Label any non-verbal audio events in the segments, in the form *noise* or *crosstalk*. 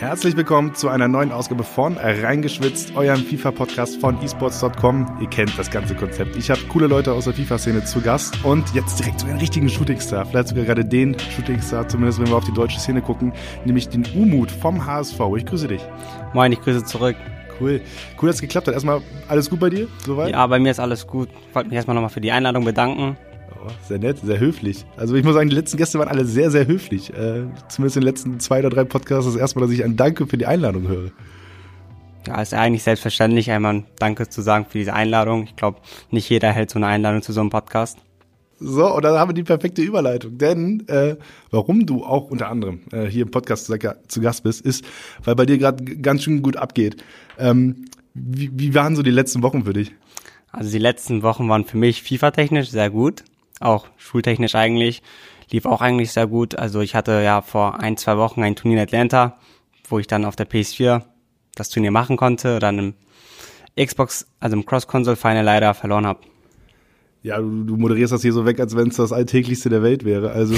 Herzlich willkommen zu einer neuen Ausgabe von Reingeschwitzt, eurem FIFA-Podcast von esports.com. Ihr kennt das ganze Konzept. Ich habe coole Leute aus der FIFA-Szene zu Gast und jetzt direkt zu einem richtigen Shootingstar. Vielleicht sogar gerade den Shootingstar, zumindest wenn wir auf die deutsche Szene gucken, nämlich den Umut vom HSV. Ich grüße dich. Moin, ich grüße zurück. Cool. Cool, dass es geklappt hat. Erstmal alles gut bei dir? Soweit? Ja, bei mir ist alles gut. Ich wollte mich erstmal nochmal für die Einladung bedanken. Oh, sehr nett, sehr höflich. Also ich muss sagen, die letzten Gäste waren alle sehr, sehr höflich. Äh, zumindest in den letzten zwei oder drei Podcasts das erste Mal, dass ich ein Danke für die Einladung höre. Ja, ist eigentlich selbstverständlich, einmal ein Danke zu sagen für diese Einladung. Ich glaube, nicht jeder hält so eine Einladung zu so einem Podcast. So, und dann haben wir die perfekte Überleitung. Denn äh, warum du auch unter anderem äh, hier im Podcast zu, zu Gast bist, ist, weil bei dir gerade ganz schön gut abgeht. Ähm, wie, wie waren so die letzten Wochen für dich? Also die letzten Wochen waren für mich FIFA-technisch sehr gut auch schultechnisch eigentlich, lief auch eigentlich sehr gut. Also ich hatte ja vor ein, zwei Wochen ein Turnier in Atlanta, wo ich dann auf der PS4 das Turnier machen konnte, dann im Xbox, also im Cross-Console-Final leider verloren habe. Ja, du, du moderierst das hier so weg, als wenn es das Alltäglichste der Welt wäre. Also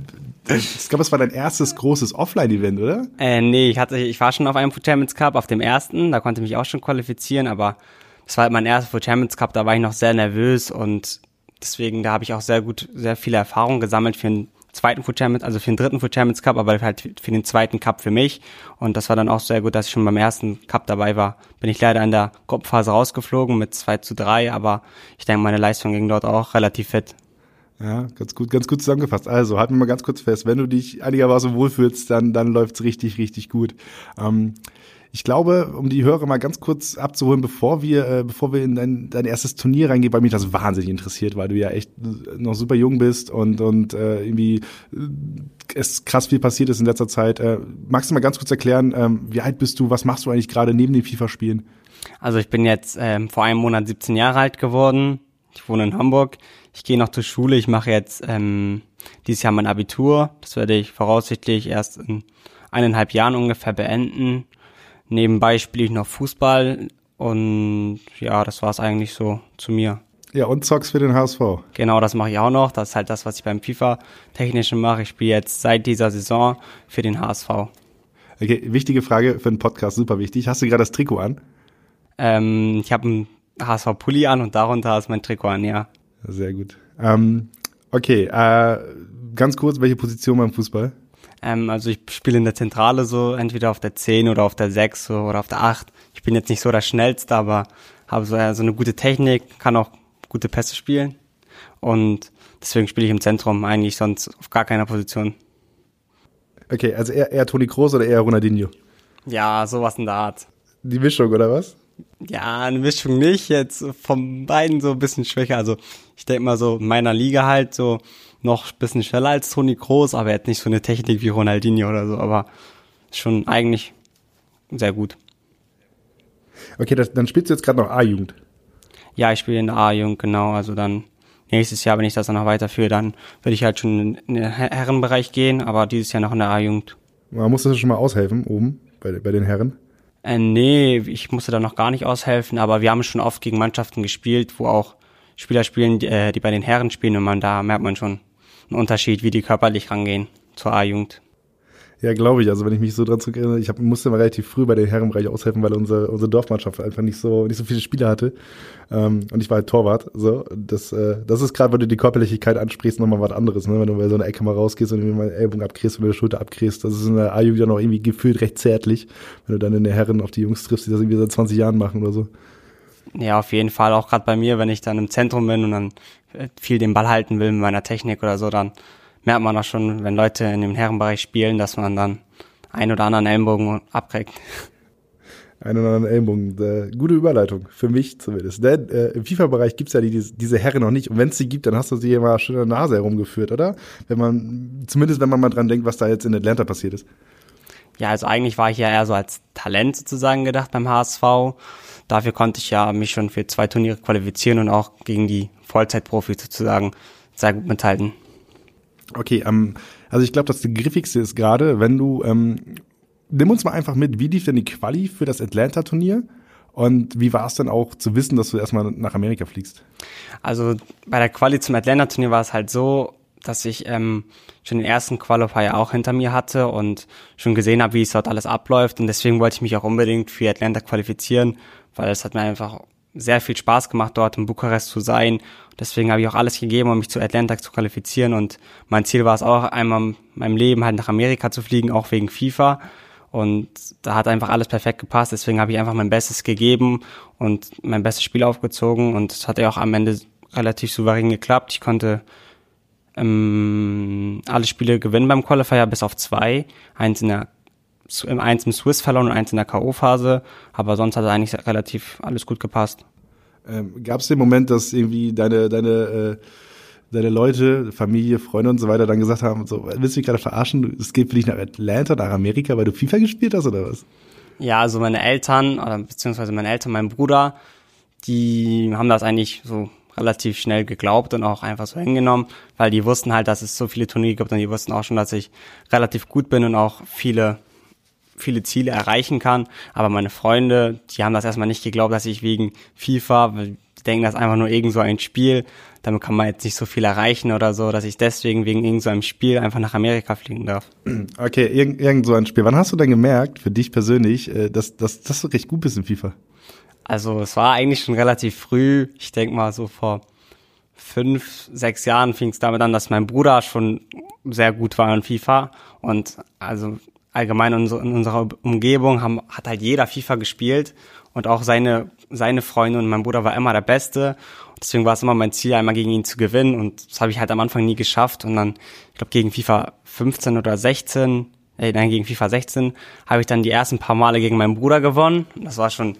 *laughs* ich glaube, es war dein erstes großes Offline-Event, oder? Äh, nee, ich hatte, ich war schon auf einem Food Champions Cup, auf dem ersten, da konnte ich mich auch schon qualifizieren, aber das war halt mein erster Food Champions Cup, da war ich noch sehr nervös und Deswegen, da habe ich auch sehr gut, sehr viele Erfahrungen gesammelt für den zweiten Food Champions, also für den dritten Food Champions Cup, aber halt für den zweiten Cup für mich. Und das war dann auch sehr gut, dass ich schon beim ersten Cup dabei war. Bin ich leider in der Gruppenphase rausgeflogen mit 2 zu 3, aber ich denke, meine Leistung ging dort auch relativ fit. Ja, ganz gut, ganz gut zusammengefasst. Also, halten wir mal ganz kurz fest. Wenn du dich einigermaßen wohlfühlst, dann, dann läuft's richtig, richtig gut. Ähm, ich glaube, um die Hörer mal ganz kurz abzuholen, bevor wir, äh, bevor wir in dein, dein erstes Turnier reingehen, weil mich das wahnsinnig interessiert, weil du ja echt noch super jung bist und, und äh, irgendwie äh, es krass viel passiert ist in letzter Zeit. Äh, magst du mal ganz kurz erklären, ähm, wie alt bist du, was machst du eigentlich gerade neben den FIFA-Spielen? Also ich bin jetzt ähm, vor einem Monat 17 Jahre alt geworden. Ich wohne in Hamburg. Ich gehe noch zur Schule. Ich mache jetzt ähm, dieses Jahr mein Abitur. Das werde ich voraussichtlich erst in eineinhalb Jahren ungefähr beenden. Nebenbei spiele ich noch Fußball und ja, das war es eigentlich so zu mir. Ja, und zockst für den HSV. Genau, das mache ich auch noch. Das ist halt das, was ich beim FIFA-Technischen mache. Ich spiele jetzt seit dieser Saison für den HSV. Okay, wichtige Frage für den Podcast, super wichtig. Hast du gerade das Trikot an? Ähm, ich habe ein HSV-Pulli an und darunter ist mein Trikot an, ja. Sehr gut. Ähm, okay, äh, ganz kurz, welche Position beim Fußball? Ähm, also ich spiele in der Zentrale so, entweder auf der 10 oder auf der 6 so, oder auf der 8. Ich bin jetzt nicht so der Schnellste, aber habe so, äh, so eine gute Technik, kann auch gute Pässe spielen. Und deswegen spiele ich im Zentrum eigentlich sonst auf gar keiner Position. Okay, also eher, eher Toni Kroos oder eher Ronaldinho? Ja, sowas in der Art. Die Mischung, oder was? Ja, eine Mischung nicht. Jetzt von beiden so ein bisschen schwächer. Also ich denke mal so in meiner Liga halt so noch ein bisschen schneller als Toni Kroos, aber er hat nicht so eine Technik wie Ronaldinho oder so, aber schon eigentlich sehr gut. Okay, das, dann spielst du jetzt gerade noch A-Jugend. Ja, ich spiele in der A-Jugend, genau. Also dann nächstes Jahr, wenn ich das dann noch weiterführe, dann würde ich halt schon in den Herrenbereich gehen, aber dieses Jahr noch in der A-Jugend. Man musste schon mal aushelfen oben bei, bei den Herren? Äh, nee, ich musste da noch gar nicht aushelfen, aber wir haben schon oft gegen Mannschaften gespielt, wo auch Spieler spielen, die, äh, die bei den Herren spielen und man da merkt man schon, ein Unterschied, wie die körperlich rangehen zur A-Jugend. Ja, glaube ich. Also wenn ich mich so dran zurückerinnere, ich hab, musste mal relativ früh bei den Herrenbereich aushelfen, weil unsere, unsere Dorfmannschaft einfach nicht so nicht so viele Spieler hatte. Ähm, und ich war halt Torwart. So, das, äh, das ist gerade, wenn du die Körperlichkeit ansprichst, nochmal was anderes. Ne? Wenn du bei so einer Ecke mal rausgehst und irgendwie mal Ellbogen abkriegst oder die Schulter abkriegst, das ist in der A-Jugend ja noch irgendwie gefühlt recht zärtlich, wenn du dann in der Herren auf die Jungs triffst, die das irgendwie seit 20 Jahren machen oder so. Ja, auf jeden Fall. Auch gerade bei mir, wenn ich dann im Zentrum bin und dann viel den Ball halten will mit meiner Technik oder so, dann merkt man auch schon, wenn Leute in dem Herrenbereich spielen, dass man dann ein oder anderen Ellenbogen abkriegt. Ein oder anderen Ellenbogen. Äh, gute Überleitung, für mich zumindest. Denn äh, im FIFA-Bereich gibt's ja die, diese Herren noch nicht. Und wenn es sie gibt, dann hast du sie immer schön in der Nase herumgeführt, oder? Wenn man, zumindest wenn man mal dran denkt, was da jetzt in Atlanta passiert ist. Ja, also eigentlich war ich ja eher so als Talent sozusagen gedacht beim HSV. Dafür konnte ich ja mich schon für zwei Turniere qualifizieren und auch gegen die Vollzeitprofis sozusagen sehr gut mithalten. Okay, ähm, also ich glaube, das griffigste ist gerade, wenn du, ähm, nimm uns mal einfach mit, wie lief denn die Quali für das Atlanta-Turnier? Und wie war es denn auch zu wissen, dass du erstmal nach Amerika fliegst? Also bei der Quali zum Atlanta-Turnier war es halt so, dass ich ähm, schon den ersten Qualifier auch hinter mir hatte und schon gesehen habe, wie es dort alles abläuft. Und deswegen wollte ich mich auch unbedingt für Atlanta qualifizieren, weil es hat mir einfach sehr viel Spaß gemacht, dort in Bukarest zu sein. Deswegen habe ich auch alles gegeben, um mich zu Atlanta zu qualifizieren. Und mein Ziel war es auch, einmal in meinem Leben halt nach Amerika zu fliegen, auch wegen FIFA. Und da hat einfach alles perfekt gepasst. Deswegen habe ich einfach mein Bestes gegeben und mein bestes Spiel aufgezogen. Und es hat ja auch am Ende relativ souverän geklappt. Ich konnte ähm, alle Spiele gewinnen beim Qualifier, bis auf zwei. Eins in der eins im Swiss verloren und eins in der K.O.-Phase, aber sonst hat eigentlich relativ alles gut gepasst. Ähm, Gab es den Moment, dass irgendwie deine, deine, äh, deine Leute, Familie, Freunde und so weiter dann gesagt haben, so, willst du mich gerade verarschen? Es geht für dich nach Atlanta, nach Amerika, weil du FIFA gespielt hast oder was? Ja, also meine Eltern, oder beziehungsweise meine Eltern, mein Bruder, die haben das eigentlich so relativ schnell geglaubt und auch einfach so hingenommen, weil die wussten halt, dass es so viele Turniere gibt und die wussten auch schon, dass ich relativ gut bin und auch viele viele Ziele erreichen kann. Aber meine Freunde, die haben das erstmal nicht geglaubt, dass ich wegen FIFA, denken, das einfach nur irgend so ein Spiel, damit kann man jetzt nicht so viel erreichen oder so, dass ich deswegen wegen irgend so einem Spiel einfach nach Amerika fliegen darf. *clears throat* Okay, irgend, irgend so ein Spiel. Wann hast du denn gemerkt, für dich persönlich, äh, dass, dass, dass du recht gut bist in FIFA? Also es war eigentlich schon relativ früh, ich denke mal so vor fünf, sechs Jahren fing es damit an, dass mein Bruder schon sehr gut war in FIFA und also allgemein in, unserer Umgebung haben, hat halt jeder FIFA gespielt und auch seine, seine Freunde und mein Bruder war immer der Beste. Deswegen war es immer mein Ziel, einmal gegen ihn zu gewinnen und das habe ich halt am Anfang nie geschafft und dann, ich glaube, gegen FIFA 15 oder 16, äh, nein, gegen FIFA 16 habe ich dann die ersten paar Male gegen meinen Bruder gewonnen. Das war schon,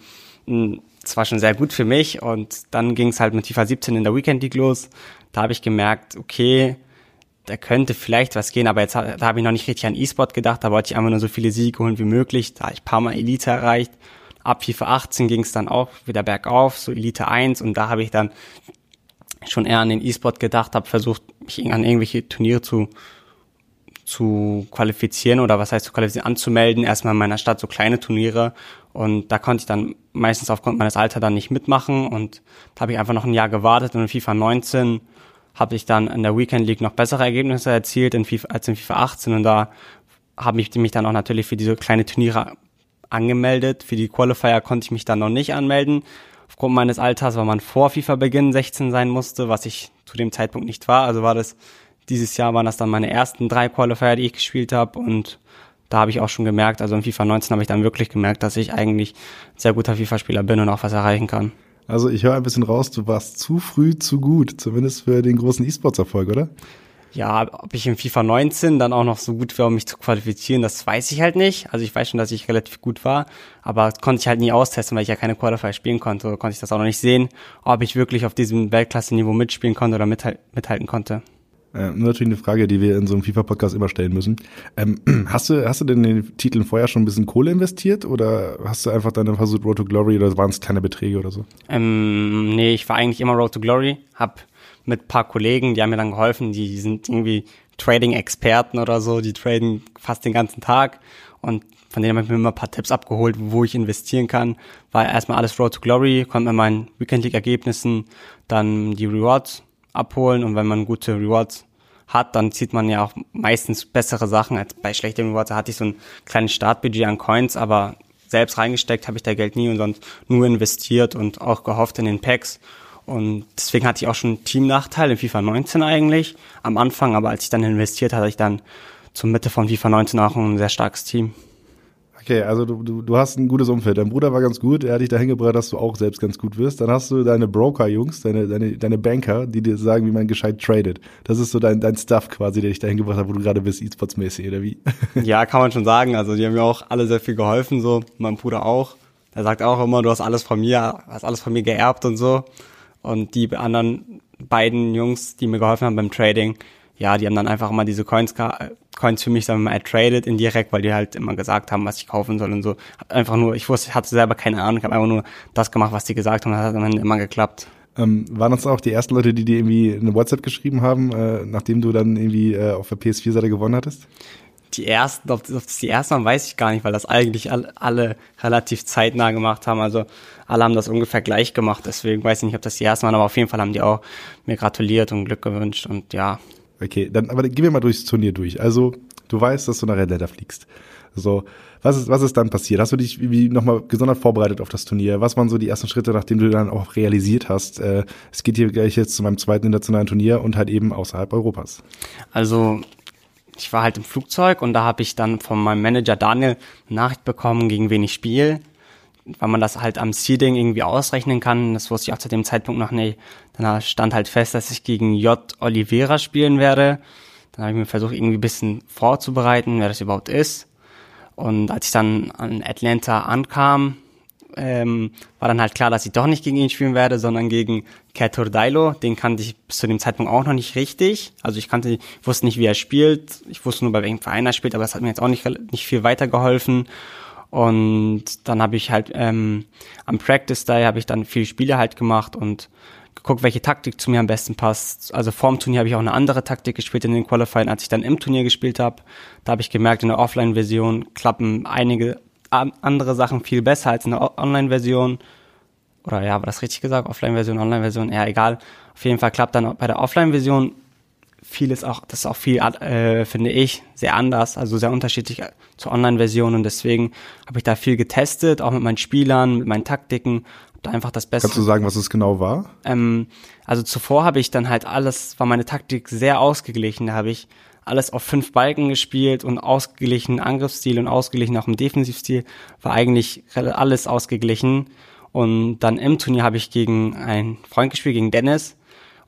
das war schon sehr gut für mich und dann ging es halt mit FIFA 17 in der Weekend League los. Da habe ich gemerkt, okay, da könnte vielleicht was gehen, aber jetzt da habe ich noch nicht richtig an E-Sport gedacht, da wollte ich einfach nur so viele Siege holen wie möglich, da habe ich paar Mal Elite erreicht. Ab FIFA 18 ging es dann auch wieder bergauf, so Elite 1 und da habe ich dann schon eher an den E-Sport gedacht, habe versucht, mich an irgendwelche Turniere zu zu qualifizieren oder was heißt zu qualifizieren, anzumelden. Erstmal in meiner Stadt so kleine Turniere und da konnte ich dann meistens aufgrund meines Alters dann nicht mitmachen und da habe ich einfach noch ein Jahr gewartet und in FIFA 19 habe ich dann in der Weekend League noch bessere Ergebnisse erzielt in FIFA, als in FIFA 18 und da habe ich mich dann auch natürlich für diese kleine Turniere angemeldet. Für die Qualifier konnte ich mich dann noch nicht anmelden. Aufgrund meines Alters, weil man vor FIFA-Beginn 16 sein musste, was ich zu dem Zeitpunkt nicht war. Also war das, dieses Jahr waren das dann meine ersten drei Qualifier, die ich gespielt habe und da habe ich auch schon gemerkt, also in FIFA 19 habe ich dann wirklich gemerkt, dass ich eigentlich sehr guter FIFA-Spieler bin und auch was erreichen kann. Also ich höre ein bisschen raus, du warst zu früh zu gut, zumindest für den großen E-Sports-Erfolg, oder? Ja, ob ich in FIFA 19 dann auch noch so gut wäre, um mich zu qualifizieren, das weiß ich halt nicht. Also ich weiß schon, dass ich relativ gut war, aber konnte ich halt nie austesten, weil ich ja keine Qualifier spielen konnte, konnte ich das auch noch nicht sehen, ob ich wirklich auf diesem Weltklasse-Niveau mitspielen konnte oder mithalten konnte. Äh, natürlich eine Frage, die wir in so einem FIFA-Podcast immer stellen müssen. Ähm, *clears throat* hast du, hast du denn in den Titeln vorher schon ein bisschen Kohle investiert oder hast du einfach dann versucht Road to Glory oder waren es kleine Beträge oder so? Ähm, nee, ich war eigentlich immer Road to Glory, hab mit paar Kollegen, die haben mir dann geholfen, die sind irgendwie Trading-Experten oder so, die traden fast den ganzen Tag und von denen habe ich mir immer ein paar Tipps abgeholt, wo ich investieren kann. War erstmal alles Road to Glory, konnte mir meinen Weekend League Ergebnissen dann die Rewards abholen und wenn man gute Rewards hat, dann zieht man ja auch meistens bessere Sachen als bei schlechten Rewards. Hatte ich so ein kleines Startbudget an Coins, aber selbst reingesteckt habe ich da Geld nie und sonst nur investiert und auch gehofft in den Packs. Und deswegen hatte ich auch schon Teamnachteil in FIFA 19 eigentlich am Anfang, aber als ich dann investiert hatte, ich dann zur Mitte von FIFA 19 auch ein sehr starkes Team. Okay, also du, du, du hast ein gutes Umfeld. Dein Bruder war ganz gut, er hat dich dahin gebracht, dass du auch selbst ganz gut wirst. Dann hast du deine Broker-Jungs, deine, deine, deine Banker, die dir sagen, wie man gescheit tradet. Das ist so dein, dein Stuff quasi, der dich dahin gebracht hat, wo du gerade bist, E-Sports-mäßig, oder wie? *laughs* Ja, kann man schon sagen. Also die haben mir auch alle sehr viel geholfen, so. Mein Bruder auch. Er sagt auch immer, du hast alles von mir, hast alles von mir geerbt und so. Und die anderen beiden Jungs, die mir geholfen haben beim Trading, ja, die haben dann einfach immer diese Coins, Coins für mich dann mal ertradet indirekt, weil die halt immer gesagt haben, was ich kaufen soll und so. Einfach nur, ich wusste, ich hatte selber keine Ahnung, ich habe einfach nur das gemacht, was die gesagt haben, das hat dann immer geklappt. Ähm, waren das auch die ersten Leute, die dir irgendwie eine WhatsApp geschrieben haben, äh, nachdem du dann irgendwie äh, auf der PS4-Seite gewonnen hattest? Die ersten, ob das die ersten waren, weiß ich gar nicht, weil das eigentlich alle, alle relativ zeitnah gemacht haben. Also alle haben das ungefähr gleich gemacht, deswegen weiß ich nicht, ob das die ersten waren, aber auf jeden Fall haben die auch mir gratuliert und Glück gewünscht und ja, Okay, dann aber gehen wir mal durchs Turnier durch. Also, du weißt, dass du nach Red Letter fliegst. So, was ist, was ist dann passiert? Hast du dich wie nochmal gesondert vorbereitet auf das Turnier? Was waren so die ersten Schritte, nachdem du dann auch realisiert hast, äh, es geht hier gleich jetzt zu meinem zweiten internationalen Turnier und halt eben außerhalb Europas? Also ich war halt im Flugzeug und da habe ich dann von meinem Manager Daniel eine Nachricht bekommen, gegen wen ich spiele, weil man das halt am Seeding irgendwie ausrechnen kann. Das wusste ich auch zu dem Zeitpunkt noch nicht. Dann stand halt fest, dass ich gegen J. Oliveira spielen werde. Dann habe ich mir versucht, irgendwie ein bisschen vorzubereiten, wer das überhaupt ist. Und als ich dann an Atlanta ankam, ähm, war dann halt klar, dass ich doch nicht gegen ihn spielen werde, sondern gegen Dailo. Den kannte ich bis zu dem Zeitpunkt auch noch nicht richtig. Also ich kannte, ich wusste nicht, wie er spielt. Ich wusste nur, bei welchem Verein er spielt, aber das hat mir jetzt auch nicht, nicht viel weitergeholfen. Und dann habe ich halt ähm, am Practice Day habe ich dann viele Spiele halt gemacht und geguckt, welche Taktik zu mir am besten passt. Also vorm Turnier habe ich auch eine andere Taktik gespielt in den Qualifying, als ich dann im Turnier gespielt habe. Da habe ich gemerkt, in der Offline-Version klappen einige andere Sachen viel besser als in der Online-Version. Oder ja, war das richtig gesagt? Offline-Version, Online-Version, ja, egal. Auf jeden Fall klappt dann bei der Offline-Version vieles auch, das ist auch viel, äh, finde ich, sehr anders, also sehr unterschiedlich zur Online-Version und deswegen habe ich da viel getestet, auch mit meinen Spielern, mit meinen Taktiken, da einfach das Beste. Kannst du sagen, was es genau war? Ähm, also zuvor habe ich dann halt alles, war meine Taktik sehr ausgeglichen, da habe ich alles auf fünf Balken gespielt und ausgeglichenen Angriffsstil und ausgeglichen auch im Defensivstil, war eigentlich alles ausgeglichen. Und dann im Turnier habe ich gegen einen Freund gespielt, gegen Dennis.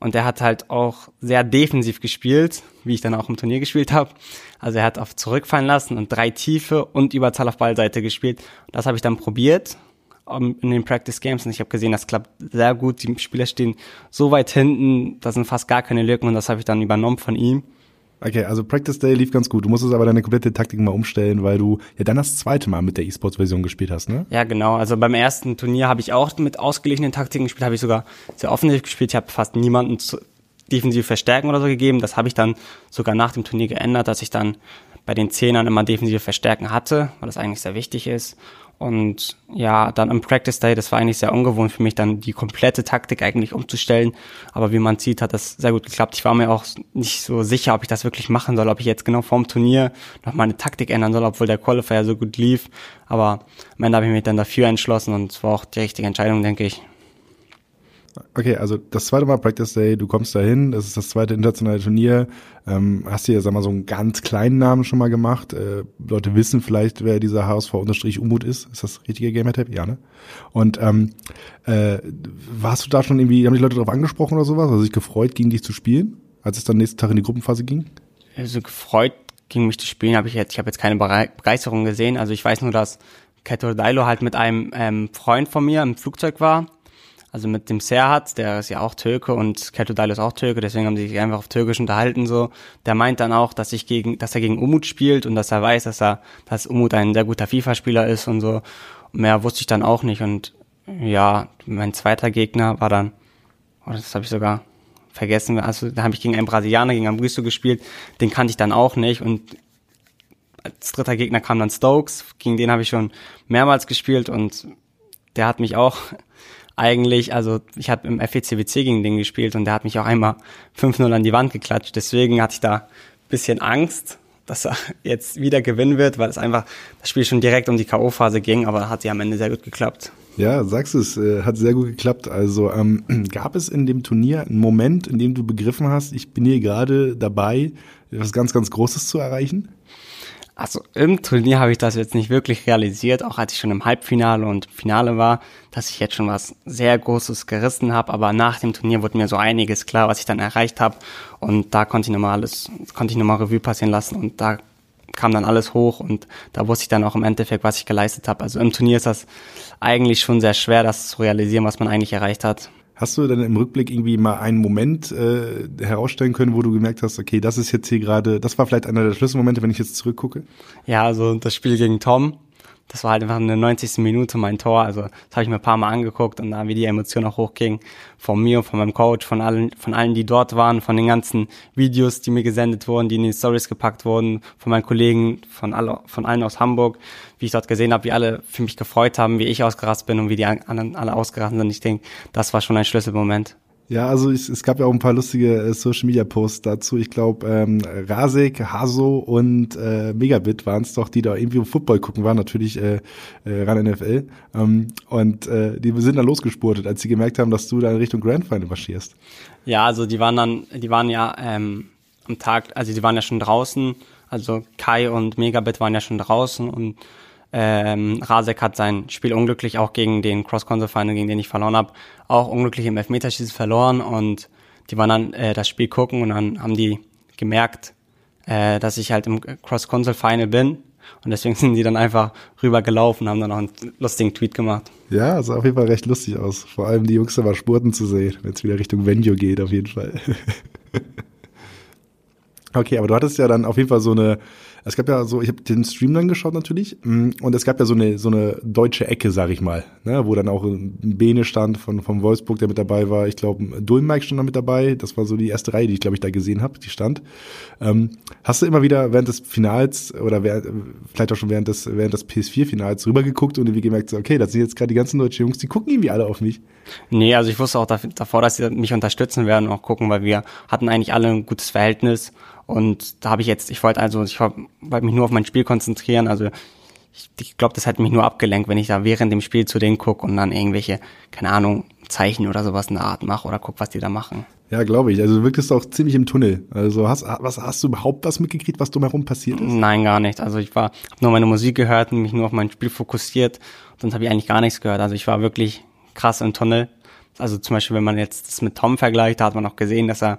Und der hat halt auch sehr defensiv gespielt, wie ich dann auch im Turnier gespielt habe. Also er hat auf zurückfallen lassen und drei Tiefe und Überzahl auf Ballseite gespielt. Das habe ich dann probiert um, in den Practice Games und ich habe gesehen, das klappt sehr gut. Die Spieler stehen so weit hinten, da sind fast gar keine Lücken und das habe ich dann übernommen von ihm. Okay, also Practice Day lief ganz gut. Du musstest aber deine komplette Taktik mal umstellen, weil du ja dann das zweite Mal mit der E-Sports-Version gespielt hast, ne? Ja, genau. Also beim ersten Turnier habe ich auch mit ausgeglichenen Taktiken gespielt, habe ich sogar sehr offensiv gespielt. Ich habe fast niemanden zu defensiv verstärken oder so gegeben. Das habe ich dann sogar nach dem Turnier geändert, dass ich dann bei den Zehnern immer defensive Verstärken hatte, weil das eigentlich sehr wichtig ist. Und ja, dann im Practice Day, das war eigentlich sehr ungewohnt für mich, dann die komplette Taktik eigentlich umzustellen. Aber wie man sieht, hat das sehr gut geklappt. Ich war mir auch nicht so sicher, ob ich das wirklich machen soll, ob ich jetzt genau vorm Turnier noch meine Taktik ändern soll, obwohl der Qualifier so gut lief. Aber am Ende habe ich mich dann dafür entschlossen und es war auch die richtige Entscheidung, denke ich. Okay, also das zweite Mal Practice Day, du kommst dahin, das ist das zweite internationale Turnier. Ähm, hast dir, sag mal, so einen ganz kleinen Namen schon mal gemacht. Äh, Leute wissen vielleicht, wer dieser HSV-Umut ist. Ist das richtige Gamertab? Ja, ne? Und ähm, äh, warst du da schon irgendwie, haben die Leute darauf angesprochen oder sowas? Also sich gefreut, gegen dich zu spielen, als es dann nächsten Tag in die Gruppenphase ging? Also gefreut, gegen mich zu spielen, habe ich jetzt, ich habe jetzt keine Begeisterung gesehen. Also ich weiß nur, dass Ketor Dailo halt mit einem ähm, Freund von mir im Flugzeug war also mit dem Serhat, der ist ja auch Türke und Keltodal ist auch Türke, deswegen haben sie sich einfach auf Türkisch unterhalten so. Der meint dann auch, dass ich gegen, dass er gegen Umut spielt und dass er weiß, dass er, dass Umut ein sehr guter FIFA-Spieler ist und so. Mehr wusste ich dann auch nicht und ja, mein zweiter Gegner war dann, oh, das habe ich sogar vergessen, also da habe ich gegen einen Brasilianer, gegen Ambristo gespielt, den kannte ich dann auch nicht und als dritter Gegner kam dann Stokes, gegen den habe ich schon mehrmals gespielt und der hat mich auch eigentlich, also ich habe im FECWC gegen den gespielt und der hat mich auch einmal 5-0 an die Wand geklatscht. Deswegen hatte ich da bisschen Angst, dass er *laughs* jetzt wieder gewinnen wird, weil es einfach das Spiel schon direkt um die K.O.-Phase ging, aber hat sie am Ende sehr gut geklappt. Ja, sagst es, äh, hat sehr gut geklappt. Also ähm, *clears throat* gab es in dem Turnier einen Moment, in dem du begriffen hast, ich bin hier gerade dabei, etwas ganz, ganz Großes zu erreichen? Also im Turnier habe ich das jetzt nicht wirklich realisiert, auch als ich schon im Halbfinale und Finale war, dass ich jetzt schon was sehr Großes gerissen habe. Aber nach dem Turnier wurde mir so einiges klar, was ich dann erreicht habe. Und da konnte ich nochmal alles, konnte ich nochmal Revue passieren lassen und da kam dann alles hoch und da wusste ich dann auch im Endeffekt, was ich geleistet habe. Also im Turnier ist das eigentlich schon sehr schwer, das zu realisieren, was man eigentlich erreicht hat. Hast du denn im Rückblick irgendwie mal einen Moment äh, herausstellen können, wo du gemerkt hast, okay, das ist jetzt hier gerade, das war vielleicht einer der Schlüsselmomente, wenn ich jetzt zurückgucke? Ja, also das Spiel gegen Tom, das war halt einfach in der 90. Minute mein Tor. Also das habe ich mir ein paar Mal angeguckt und da wie die Emotion auch hochging von mir, von meinem Coach, von allen, von allen, die dort waren, von den ganzen Videos, die mir gesendet wurden, die in die Stories gepackt wurden, von meinen Kollegen, von alle, von allen aus Hamburg, wie ich dort gesehen habe, wie alle für mich gefreut haben, wie ich ausgerastet bin und wie die anderen alle ausgerastet sind. Ich denke, das war schon ein Schlüsselmoment. Ja, also es, es gab ja auch ein paar lustige äh, Social Media Posts dazu. Ich glaube, ähm, Rasek, Haso und äh, Megabit waren es doch, die da irgendwie Football gucken waren, natürlich äh, äh, ran NFL. Ähm, und äh, die sind dann losgespurtet, als sie gemerkt haben, dass du da in Richtung Grand Final marschierst. Ja, also die waren dann, die waren ja ähm, am Tag, also die waren ja schon draußen. Also Kai und Megabit waren ja schon draußen und ähm, Rasek hat sein Spiel unglücklich auch gegen den Cross-Console-Final, gegen den ich verloren habe, auch unglücklich im Elfmeterschießen verloren und die waren dann äh, das Spiel gucken und dann haben die gemerkt, äh, dass ich halt im Cross-Console-Final bin und deswegen *laughs* sind die dann einfach rübergelaufen und haben dann auch einen lustigen Tweet gemacht. Ja, sah auf jeden Fall recht lustig aus. Vor allem die Jungs da mal Spurten zu sehen, wenn es wieder Richtung Venue geht, auf jeden Fall. *laughs* okay, aber du hattest ja dann auf jeden Fall so eine es gab ja so, ich habe den Stream dann geschaut natürlich mm, und es gab ja so eine so eine deutsche Ecke, sag ich mal, ne, wo dann auch ein Bene stand von vom Wolfsburg, der mit dabei war. Ich glaube, Dulmike stand da mit dabei. Das war so die erste Reihe, die ich glaube ich da gesehen habe, die stand. Ähm, hast du immer wieder während des Finals oder während, vielleicht auch schon während des während des PS4-Finals rübergeguckt und irgendwie gemerkt, okay, das sind jetzt gerade die ganzen deutschen Jungs, die gucken irgendwie alle auf mich. Nee, also ich wusste auch davor, dass sie mich unterstützen werden und auch gucken, weil wir hatten eigentlich alle ein gutes Verhältnis und da habe ich jetzt, ich wollte also, ich wollte mich nur auf mein Spiel konzentrieren. Also ich, ich glaube, das hat mich nur abgelenkt, wenn ich da während dem Spiel zu denen gucke und dann irgendwelche, keine Ahnung, Zeichen oder sowas in der Art mache oder guck, was die da machen. Ja, glaube ich. Also du wirktest auch ziemlich im Tunnel. Also hast, was, hast du überhaupt was mitgekriegt, was drumherum passiert ist? Nein, gar nicht. Also ich war, habe nur meine Musik gehört und mich nur auf mein Spiel fokussiert. Sonst habe ich eigentlich gar nichts gehört. Also ich war wirklich krass im Tunnel. Also zum Beispiel, wenn man jetzt das mit Tom vergleicht, da hat man auch gesehen, dass er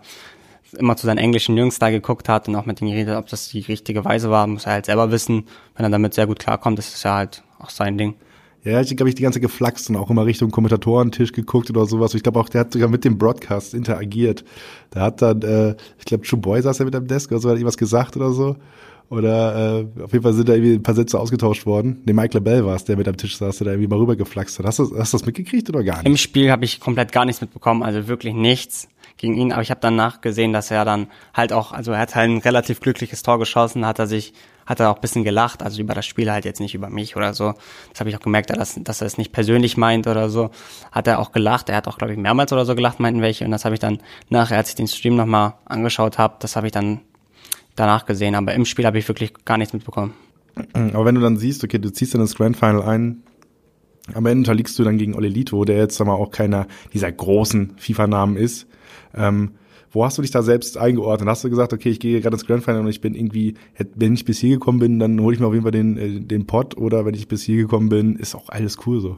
immer zu seinen englischen Jungs da geguckt hat und auch mit denen geredet, ob das die richtige Weise war, muss er halt selber wissen. Wenn er damit sehr gut klarkommt, das ist ja halt auch sein Ding. Ja, ich glaube, ich die ganze geflaxt und auch immer Richtung Kommentatorentisch geguckt oder sowas. Ich glaube auch, der hat sogar mit dem Broadcast interagiert. Da hat dann, äh, ich glaube, Chuboy saß ja mit am Desk oder so, hat irgendwas gesagt oder so. Oder äh, auf jeden Fall sind da irgendwie ein paar Sätze ausgetauscht worden. Ne, Mike LaBelle war es, der mit am Tisch saß, der da irgendwie mal rübergeflaxt hat. Hast du, hast du das mitgekriegt oder gar nicht? Im Spiel habe ich komplett gar nichts mitbekommen, also wirklich nichts gegen ihn, aber ich habe danach gesehen, dass er dann halt auch, also er hat halt ein relativ glückliches Tor geschossen, hat er sich, hat er auch ein bisschen gelacht, also über das Spiel halt jetzt nicht über mich oder so. Das habe ich auch gemerkt, dass, dass er es nicht persönlich meint oder so. Hat er auch gelacht, er hat auch, glaube ich, mehrmals oder so gelacht, meinten welche. Und das habe ich dann nachher, als ich den Stream nochmal angeschaut habe, das habe ich dann danach gesehen. Aber im Spiel habe ich wirklich gar nichts mitbekommen. Aber wenn du dann siehst, okay, du ziehst dann das Grand Final ein, am Ende unterliegst du dann gegen Olelito, der jetzt mal auch keiner dieser großen FIFA-Namen ist. Ähm, wo hast du dich da selbst eingeordnet? Hast du gesagt, okay, ich gehe gerade ins Grand Final und ich bin irgendwie, wenn ich bis hier gekommen bin, dann hole ich mir auf jeden Fall den, äh, den Pot oder wenn ich bis hier gekommen bin, ist auch alles cool so.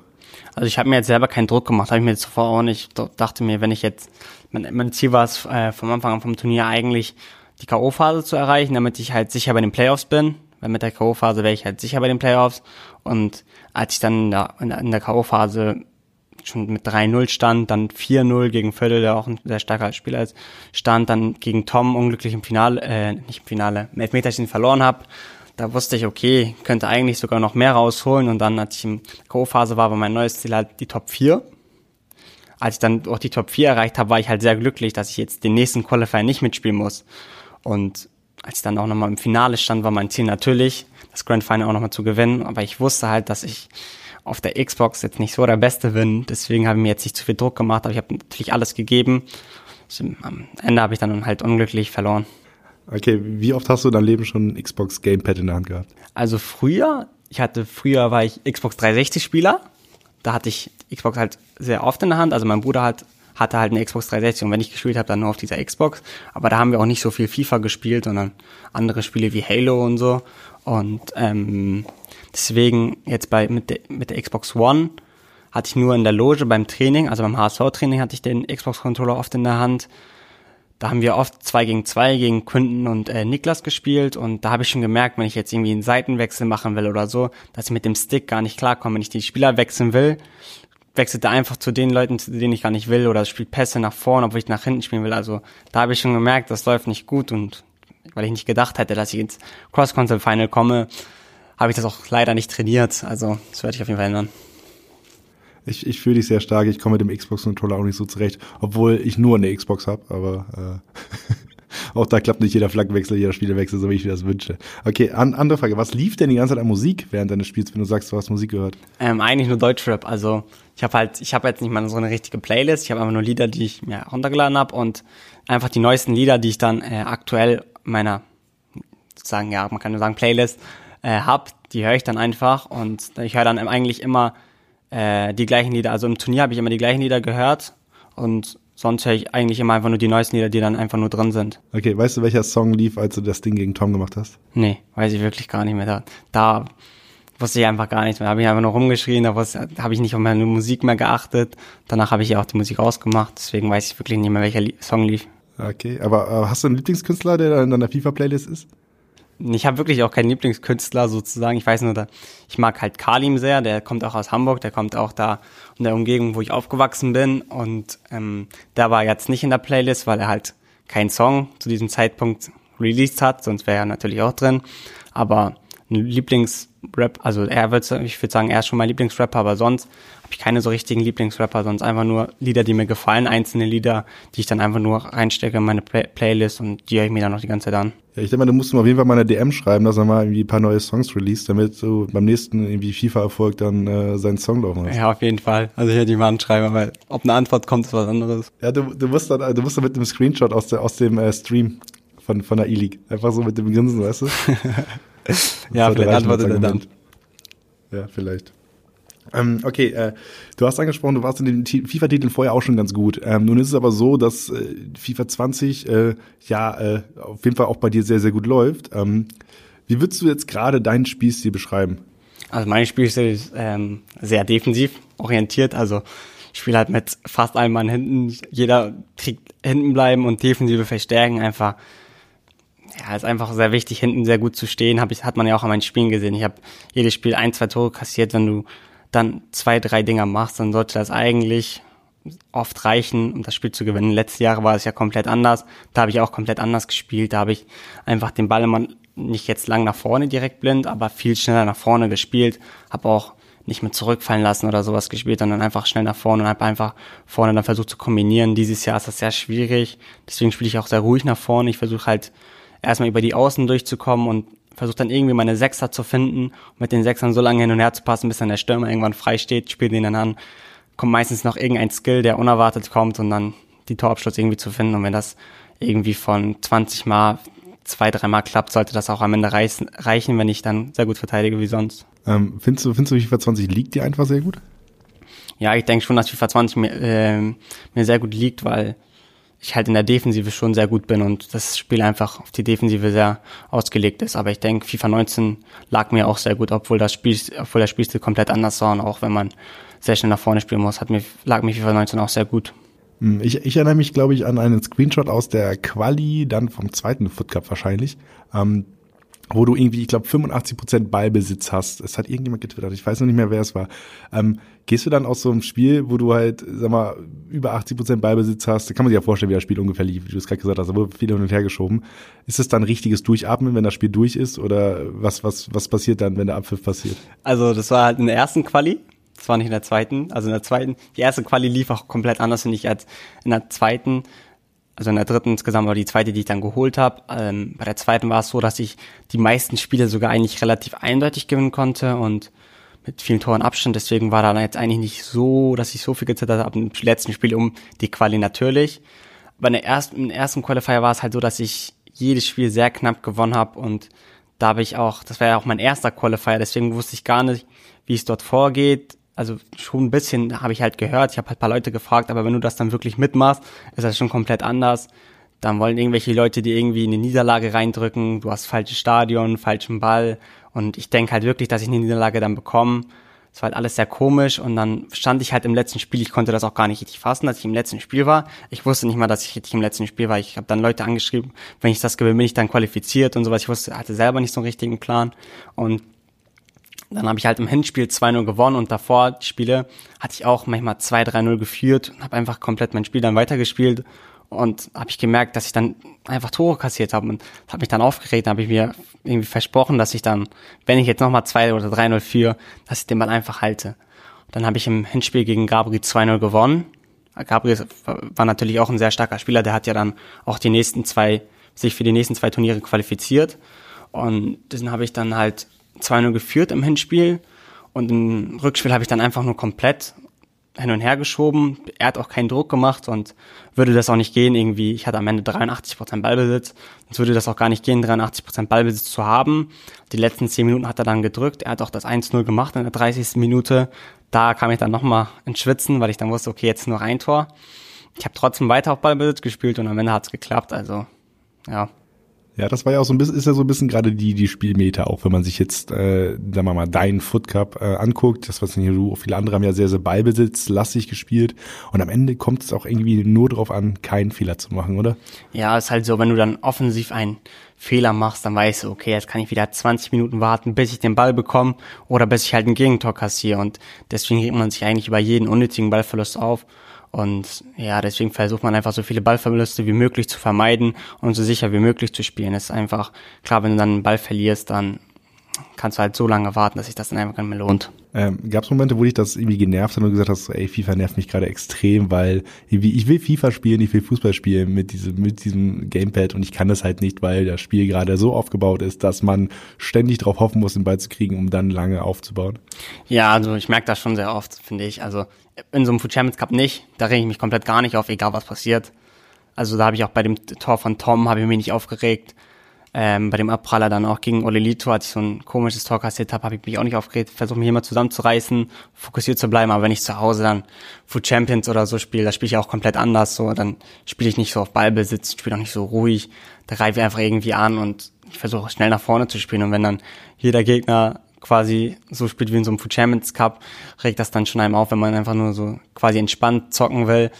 Also ich habe mir jetzt selber keinen Druck gemacht, habe ich mir jetzt zuvor auch nicht. Dachte mir, wenn ich jetzt, mein, mein Ziel war es äh, vom Anfang an vom Turnier eigentlich, die K.O.-Phase zu erreichen, damit ich halt sicher bei den Playoffs bin. Weil mit der K.O.-Phase wäre ich halt sicher bei den Playoffs. Und als ich dann in der, in der K.O.-Phase schon mit 3-0 stand, dann 4-0 gegen Vödel, der auch ein sehr starker Spieler ist, stand, dann gegen Tom unglücklich im Finale, äh, nicht im Finale, im Elfmeterchen verloren habe. Da wusste ich, okay, könnte eigentlich sogar noch mehr rausholen und dann, als ich im K.O.-Phase war, war mein neues Ziel halt die Top 4. Als ich dann auch die Top 4 erreicht habe, war ich halt sehr glücklich, dass ich jetzt den nächsten Qualifier nicht mitspielen muss. Und als ich dann auch nochmal im Finale stand, war mein Ziel natürlich, das Grand Final auch nochmal zu gewinnen. Aber ich wusste halt, dass ich auf der Xbox jetzt nicht so der Beste bin. Deswegen habe ich mir jetzt nicht zu viel Druck gemacht, aber ich habe natürlich alles gegeben. Am Ende habe ich dann halt unglücklich verloren. Okay, wie oft hast du in deinem Leben schon ein Xbox Gamepad in der Hand gehabt? Also früher, ich hatte früher war ich Xbox 360 Spieler. Da hatte ich Xbox halt sehr oft in der Hand. Also mein Bruder hat hatte halt eine Xbox 360 und wenn ich gespielt habe, dann nur auf dieser Xbox. Aber da haben wir auch nicht so viel FIFA gespielt, sondern andere Spiele wie Halo und so. Und ähm, deswegen jetzt bei mit der, mit der Xbox One hatte ich nur in der Loge beim Training, also beim HSV-Training hatte ich den Xbox-Controller oft in der Hand. Da haben wir oft zwei gegen zwei gegen Kunden und äh, Niklas gespielt und da habe ich schon gemerkt, wenn ich jetzt irgendwie einen Seitenwechsel machen will oder so, dass ich mit dem Stick gar nicht klarkomme. Wenn ich die Spieler wechseln will, wechselt er einfach zu den Leuten, zu denen ich gar nicht will, oder spielt Pässe nach vorne, obwohl ich nach hinten spielen will. Also da habe ich schon gemerkt, das läuft nicht gut und weil ich nicht gedacht hätte, dass ich ins Cross-Console-Final komme, habe ich das auch leider nicht trainiert. Also das werde ich auf jeden Fall ändern. Ich, ich fühle dich sehr stark. Ich komme mit dem Xbox-Controller auch nicht so zurecht, obwohl ich nur eine Xbox habe, aber äh, *laughs* auch da klappt nicht jeder Flaggenwechsel, jeder Spielerwechsel, so wie ich mir das wünsche. Okay, an, andere Frage. Was lief denn die ganze Zeit an Musik während deines Spiels, wenn du sagst, du hast Musik gehört? Ähm, eigentlich nur Deutschrap. Also ich habe halt, ich habe jetzt nicht mal so eine richtige Playlist. Ich habe einfach nur Lieder, die ich mir runtergeladen habe und einfach die neuesten Lieder, die ich dann äh, aktuell meiner, sozusagen, ja, man kann nur sagen Playlist, äh, hab, die höre ich dann einfach und ich höre dann eigentlich immer äh, die gleichen Lieder. Also im Turnier habe ich immer die gleichen Lieder gehört und sonst höre ich eigentlich immer einfach nur die neuesten Lieder, die dann einfach nur drin sind. Okay, weißt du, welcher Song lief, als du das Ding gegen Tom gemacht hast? Nee, weiß ich wirklich gar nicht mehr. Da, da wusste ich einfach gar nichts mehr. Da habe ich einfach nur rumgeschrien, da habe ich nicht auf meine Musik mehr geachtet. Danach habe ich ja auch die Musik ausgemacht, deswegen weiß ich wirklich nicht mehr, welcher Song lief. Okay, aber äh, hast du einen Lieblingskünstler, der in deiner FIFA-Playlist ist? Ich habe wirklich auch keinen Lieblingskünstler sozusagen. Ich weiß nur, da, ich mag halt Kalim sehr, der kommt auch aus Hamburg, der kommt auch da in der Umgebung, wo ich aufgewachsen bin. Und ähm, der war jetzt nicht in der Playlist, weil er halt keinen Song zu diesem Zeitpunkt released hat, sonst wäre er natürlich auch drin. Aber ein Lieblingsrap, also er wird, ich würde sagen, er ist schon mein Lieblingsrapper, aber sonst habe ich keine so richtigen Lieblingsrapper, sonst einfach nur Lieder, die mir gefallen, einzelne Lieder, die ich dann einfach nur reinstecke in meine Play Playlist und die höre ich mir dann noch die ganze Zeit an. Ja, ich denke mal, du musst mir auf jeden Fall mal eine DM schreiben, dass er mal irgendwie ein paar neue Songs released, damit so beim nächsten irgendwie FIFA-Erfolg dann äh, seinen Song laufen hast. Ja, auf jeden Fall. Also ich hätte ihn mal anschreiben, weil ob eine Antwort kommt, ist was anderes. Ja, du, du musst dann, du musst dann mit dem Screenshot aus, der, aus dem äh, Stream von, von der E-League. Einfach so mit dem Grinsen, weißt du? *laughs* ja, vielleicht antwortet er dann. Ja, vielleicht. Ähm, okay, äh, du hast angesprochen, du warst in den FIFA-Titeln vorher auch schon ganz gut. Ähm, nun ist es aber so, dass äh, FIFA 20 äh, ja äh, auf jeden Fall auch bei dir sehr, sehr gut läuft. Ähm, wie würdest du jetzt gerade deinen Spielstil beschreiben? Also mein Spielstil ist ähm, sehr defensiv orientiert. Also ich spiele halt mit fast allem Mann hinten. Jeder kriegt hinten bleiben und defensive verstärken einfach ja, ist einfach sehr wichtig, hinten sehr gut zu stehen. Hab ich, hat man ja auch an meinen Spielen gesehen. Ich habe jedes Spiel ein, zwei Tore kassiert. Wenn du dann zwei, drei Dinger machst, dann sollte das eigentlich oft reichen, um das Spiel zu gewinnen. Letzte Jahre war es ja komplett anders. Da habe ich auch komplett anders gespielt. Da habe ich einfach den Ball immer nicht jetzt lang nach vorne direkt blind, aber viel schneller nach vorne gespielt. Habe auch nicht mehr zurückfallen lassen oder sowas gespielt, sondern einfach schnell nach vorne und habe einfach vorne dann versucht zu kombinieren. Dieses Jahr ist das sehr schwierig. Deswegen spiele ich auch sehr ruhig nach vorne. Ich versuche halt erstmal über die Außen durchzukommen und versuche dann irgendwie meine Sechser zu finden und mit den Sechsern so lange hin und her zu passen, bis dann der Stürmer irgendwann frei steht, spielt den dann an, kommt meistens noch irgendein Skill, der unerwartet kommt und dann die Torabschluss irgendwie zu finden und wenn das irgendwie von 20 Mal zwei, dreimal klappt, sollte das auch am Ende reichen, wenn ich dann sehr gut verteidige wie sonst. Ähm, findest du, findest du FIFA 20 liegt dir einfach sehr gut? Ja, ich denke schon, dass FIFA 20 mir, äh, mir sehr gut liegt, weil ich halt in der Defensive schon sehr gut bin und das Spiel einfach auf die Defensive sehr ausgelegt ist. Aber ich denke, FIFA 19 lag mir auch sehr gut, obwohl das Spiel, obwohl der Spielstil komplett anders war und auch wenn man sehr schnell nach vorne spielen muss, hat mir, lag mir FIFA 19 auch sehr gut. Hm, ich, ich erinnere mich, glaube ich, an einen Screenshot aus der Quali, dann vom zweiten Foot Cup wahrscheinlich. Ähm, wo du irgendwie, ich glaube, 85 Prozent Ballbesitz hast. Es hat irgendjemand getwittert, ich weiß noch nicht mehr, wer es war. Ähm, gehst du dann aus so einem Spiel, wo du halt, sag mal, über 80 Prozent Ballbesitz hast, da kann man sich ja vorstellen, wie das Spiel ungefähr lief, wie du es gerade gesagt hast, da wurde viel hin und her geschoben. Ist es dann richtiges Durchatmen, wenn das Spiel durch ist? Oder was, was, was passiert dann, wenn der Abpfiff passiert? Also, das war halt in der ersten Quali. Das war nicht in der zweiten. Also in der zweiten, die erste Quali lief auch komplett anders, finde ich, als in der zweiten also in der dritten insgesamt war die zweite, die ich dann geholt habe. Ähm, bei der zweiten war es so, dass ich die meisten Spiele sogar eigentlich relativ eindeutig gewinnen konnte und mit vielen Toren Abstand. Deswegen war da jetzt eigentlich nicht so, dass ich so viel gezittert habe im letzten Spiel um die Quali natürlich. Aber in der ersten, im ersten Qualifier war es halt so, dass ich jedes Spiel sehr knapp gewonnen habe und da habe ich auch, das war ja auch mein erster Qualifier, deswegen wusste ich gar nicht, wie es dort vorgeht also schon ein bisschen habe ich halt gehört, ich habe halt ein paar Leute gefragt, aber wenn du das dann wirklich mitmachst, ist das schon komplett anders. Dann wollen irgendwelche Leute dir irgendwie in eine Niederlage reindrücken, du hast falsches Stadion, falschen Ball und ich denke halt wirklich, dass ich eine Niederlage dann bekomme. Es war halt alles sehr komisch und dann stand ich halt im letzten Spiel, ich konnte das auch gar nicht richtig fassen, dass ich im letzten Spiel war. Ich wusste nicht mal, dass ich richtig im letzten Spiel war. Ich habe dann Leute angeschrieben, wenn ich das gewinne, bin ich dann qualifiziert und sowas. Ich wusste, hatte selber nicht so einen richtigen Plan und dann habe ich halt im Hinspiel 2-0 gewonnen und davor die Spiele hatte ich auch manchmal 2-3-0 geführt und habe einfach komplett mein Spiel dann weitergespielt und habe ich gemerkt, dass ich dann einfach Tore kassiert habe und habe mich dann aufgeregt, habe ich mir irgendwie versprochen, dass ich dann, wenn ich jetzt nochmal 2 oder 3-0 führe, dass ich den Ball einfach halte. Und dann habe ich im Hinspiel gegen Gabriel 2-0 gewonnen. Gabriel war natürlich auch ein sehr starker Spieler, der hat ja dann auch die nächsten zwei sich für die nächsten zwei Turniere qualifiziert. Und diesen habe ich dann halt 2-0 geführt im Hinspiel. Und im Rückspiel habe ich dann einfach nur komplett hin und her geschoben. Er hat auch keinen Druck gemacht und würde das auch nicht gehen irgendwie. Ich hatte am Ende 83% Ballbesitz. Sonst würde das auch gar nicht gehen, 83% Ballbesitz zu haben. Die letzten 10 Minuten hat er dann gedrückt. Er hat auch das 1-0 gemacht in der 30. Minute. Da kam ich dann nochmal ins Schwitzen, weil ich dann wusste, okay, jetzt nur ein Tor. Ich habe trotzdem weiter auf Ballbesitz gespielt und am Ende hat's geklappt. Also, ja, ja, das war ja auch so ein bisschen, ist ja so ein bisschen gerade die, die Spielmeter, auch wenn man sich jetzt, äh, sagen wir mal, deinen Foot Cup äh, anguckt. Das, was hier du, viele andere haben ja sehr, sehr ballbesitzlastig gespielt. Und am Ende kommt es auch irgendwie nur darauf an, keinen Fehler zu machen, oder? Ja, ist halt so, wenn du dann offensiv einen Fehler machst, dann weißt du, okay, jetzt kann ich wieder 20 Minuten warten, bis ich den Ball bekomme oder bis ich halt einen Gegentor kassiere. Und deswegen regt man sich eigentlich über jeden unnötigen Ballverlust auf. Und ja, deswegen versucht man einfach so viele Ballverluste wie möglich zu vermeiden und so sicher wie möglich zu spielen. Es ist einfach, klar, wenn du dann einen Ball verlierst, dann kannst du halt so lange warten, dass sich das dann einfach mehr lohnt. Ähm, Gab es Momente, wo dich das irgendwie genervt hat und gesagt hast, ey, FIFA nervt mich gerade extrem, weil ich will FIFA spielen, ich will Fußball spielen mit diesem, mit diesem Gamepad und ich kann das halt nicht, weil das Spiel gerade so aufgebaut ist, dass man ständig darauf hoffen muss, den Ball zu kriegen, um dann lange aufzubauen? Ja, also ich merke das schon sehr oft, finde ich. Also in so einem Food Champions Cup nicht, da rege ich mich komplett gar nicht auf, egal was passiert. Also da habe ich auch bei dem Tor von Tom, habe ich mich nicht aufgeregt. Ähm, bei dem Abpraller dann auch gegen Olelito, als ich so ein komisches Tor kassiert habe, habe ich mich auch nicht aufgeregt. Versuche mich immer zusammenzureißen, fokussiert zu bleiben. Aber wenn ich zu Hause dann Food Champions oder so spiele, da spiele ich auch komplett anders. So, dann spiele ich nicht so auf Ballbesitz, spiele auch nicht so ruhig. Da greife ich einfach irgendwie an und ich versuche schnell nach vorne zu spielen. Und wenn dann jeder Gegner quasi so spielt wie in so einem Food Champions Cup, regt das dann schon einem auf, wenn man einfach nur so quasi entspannt zocken will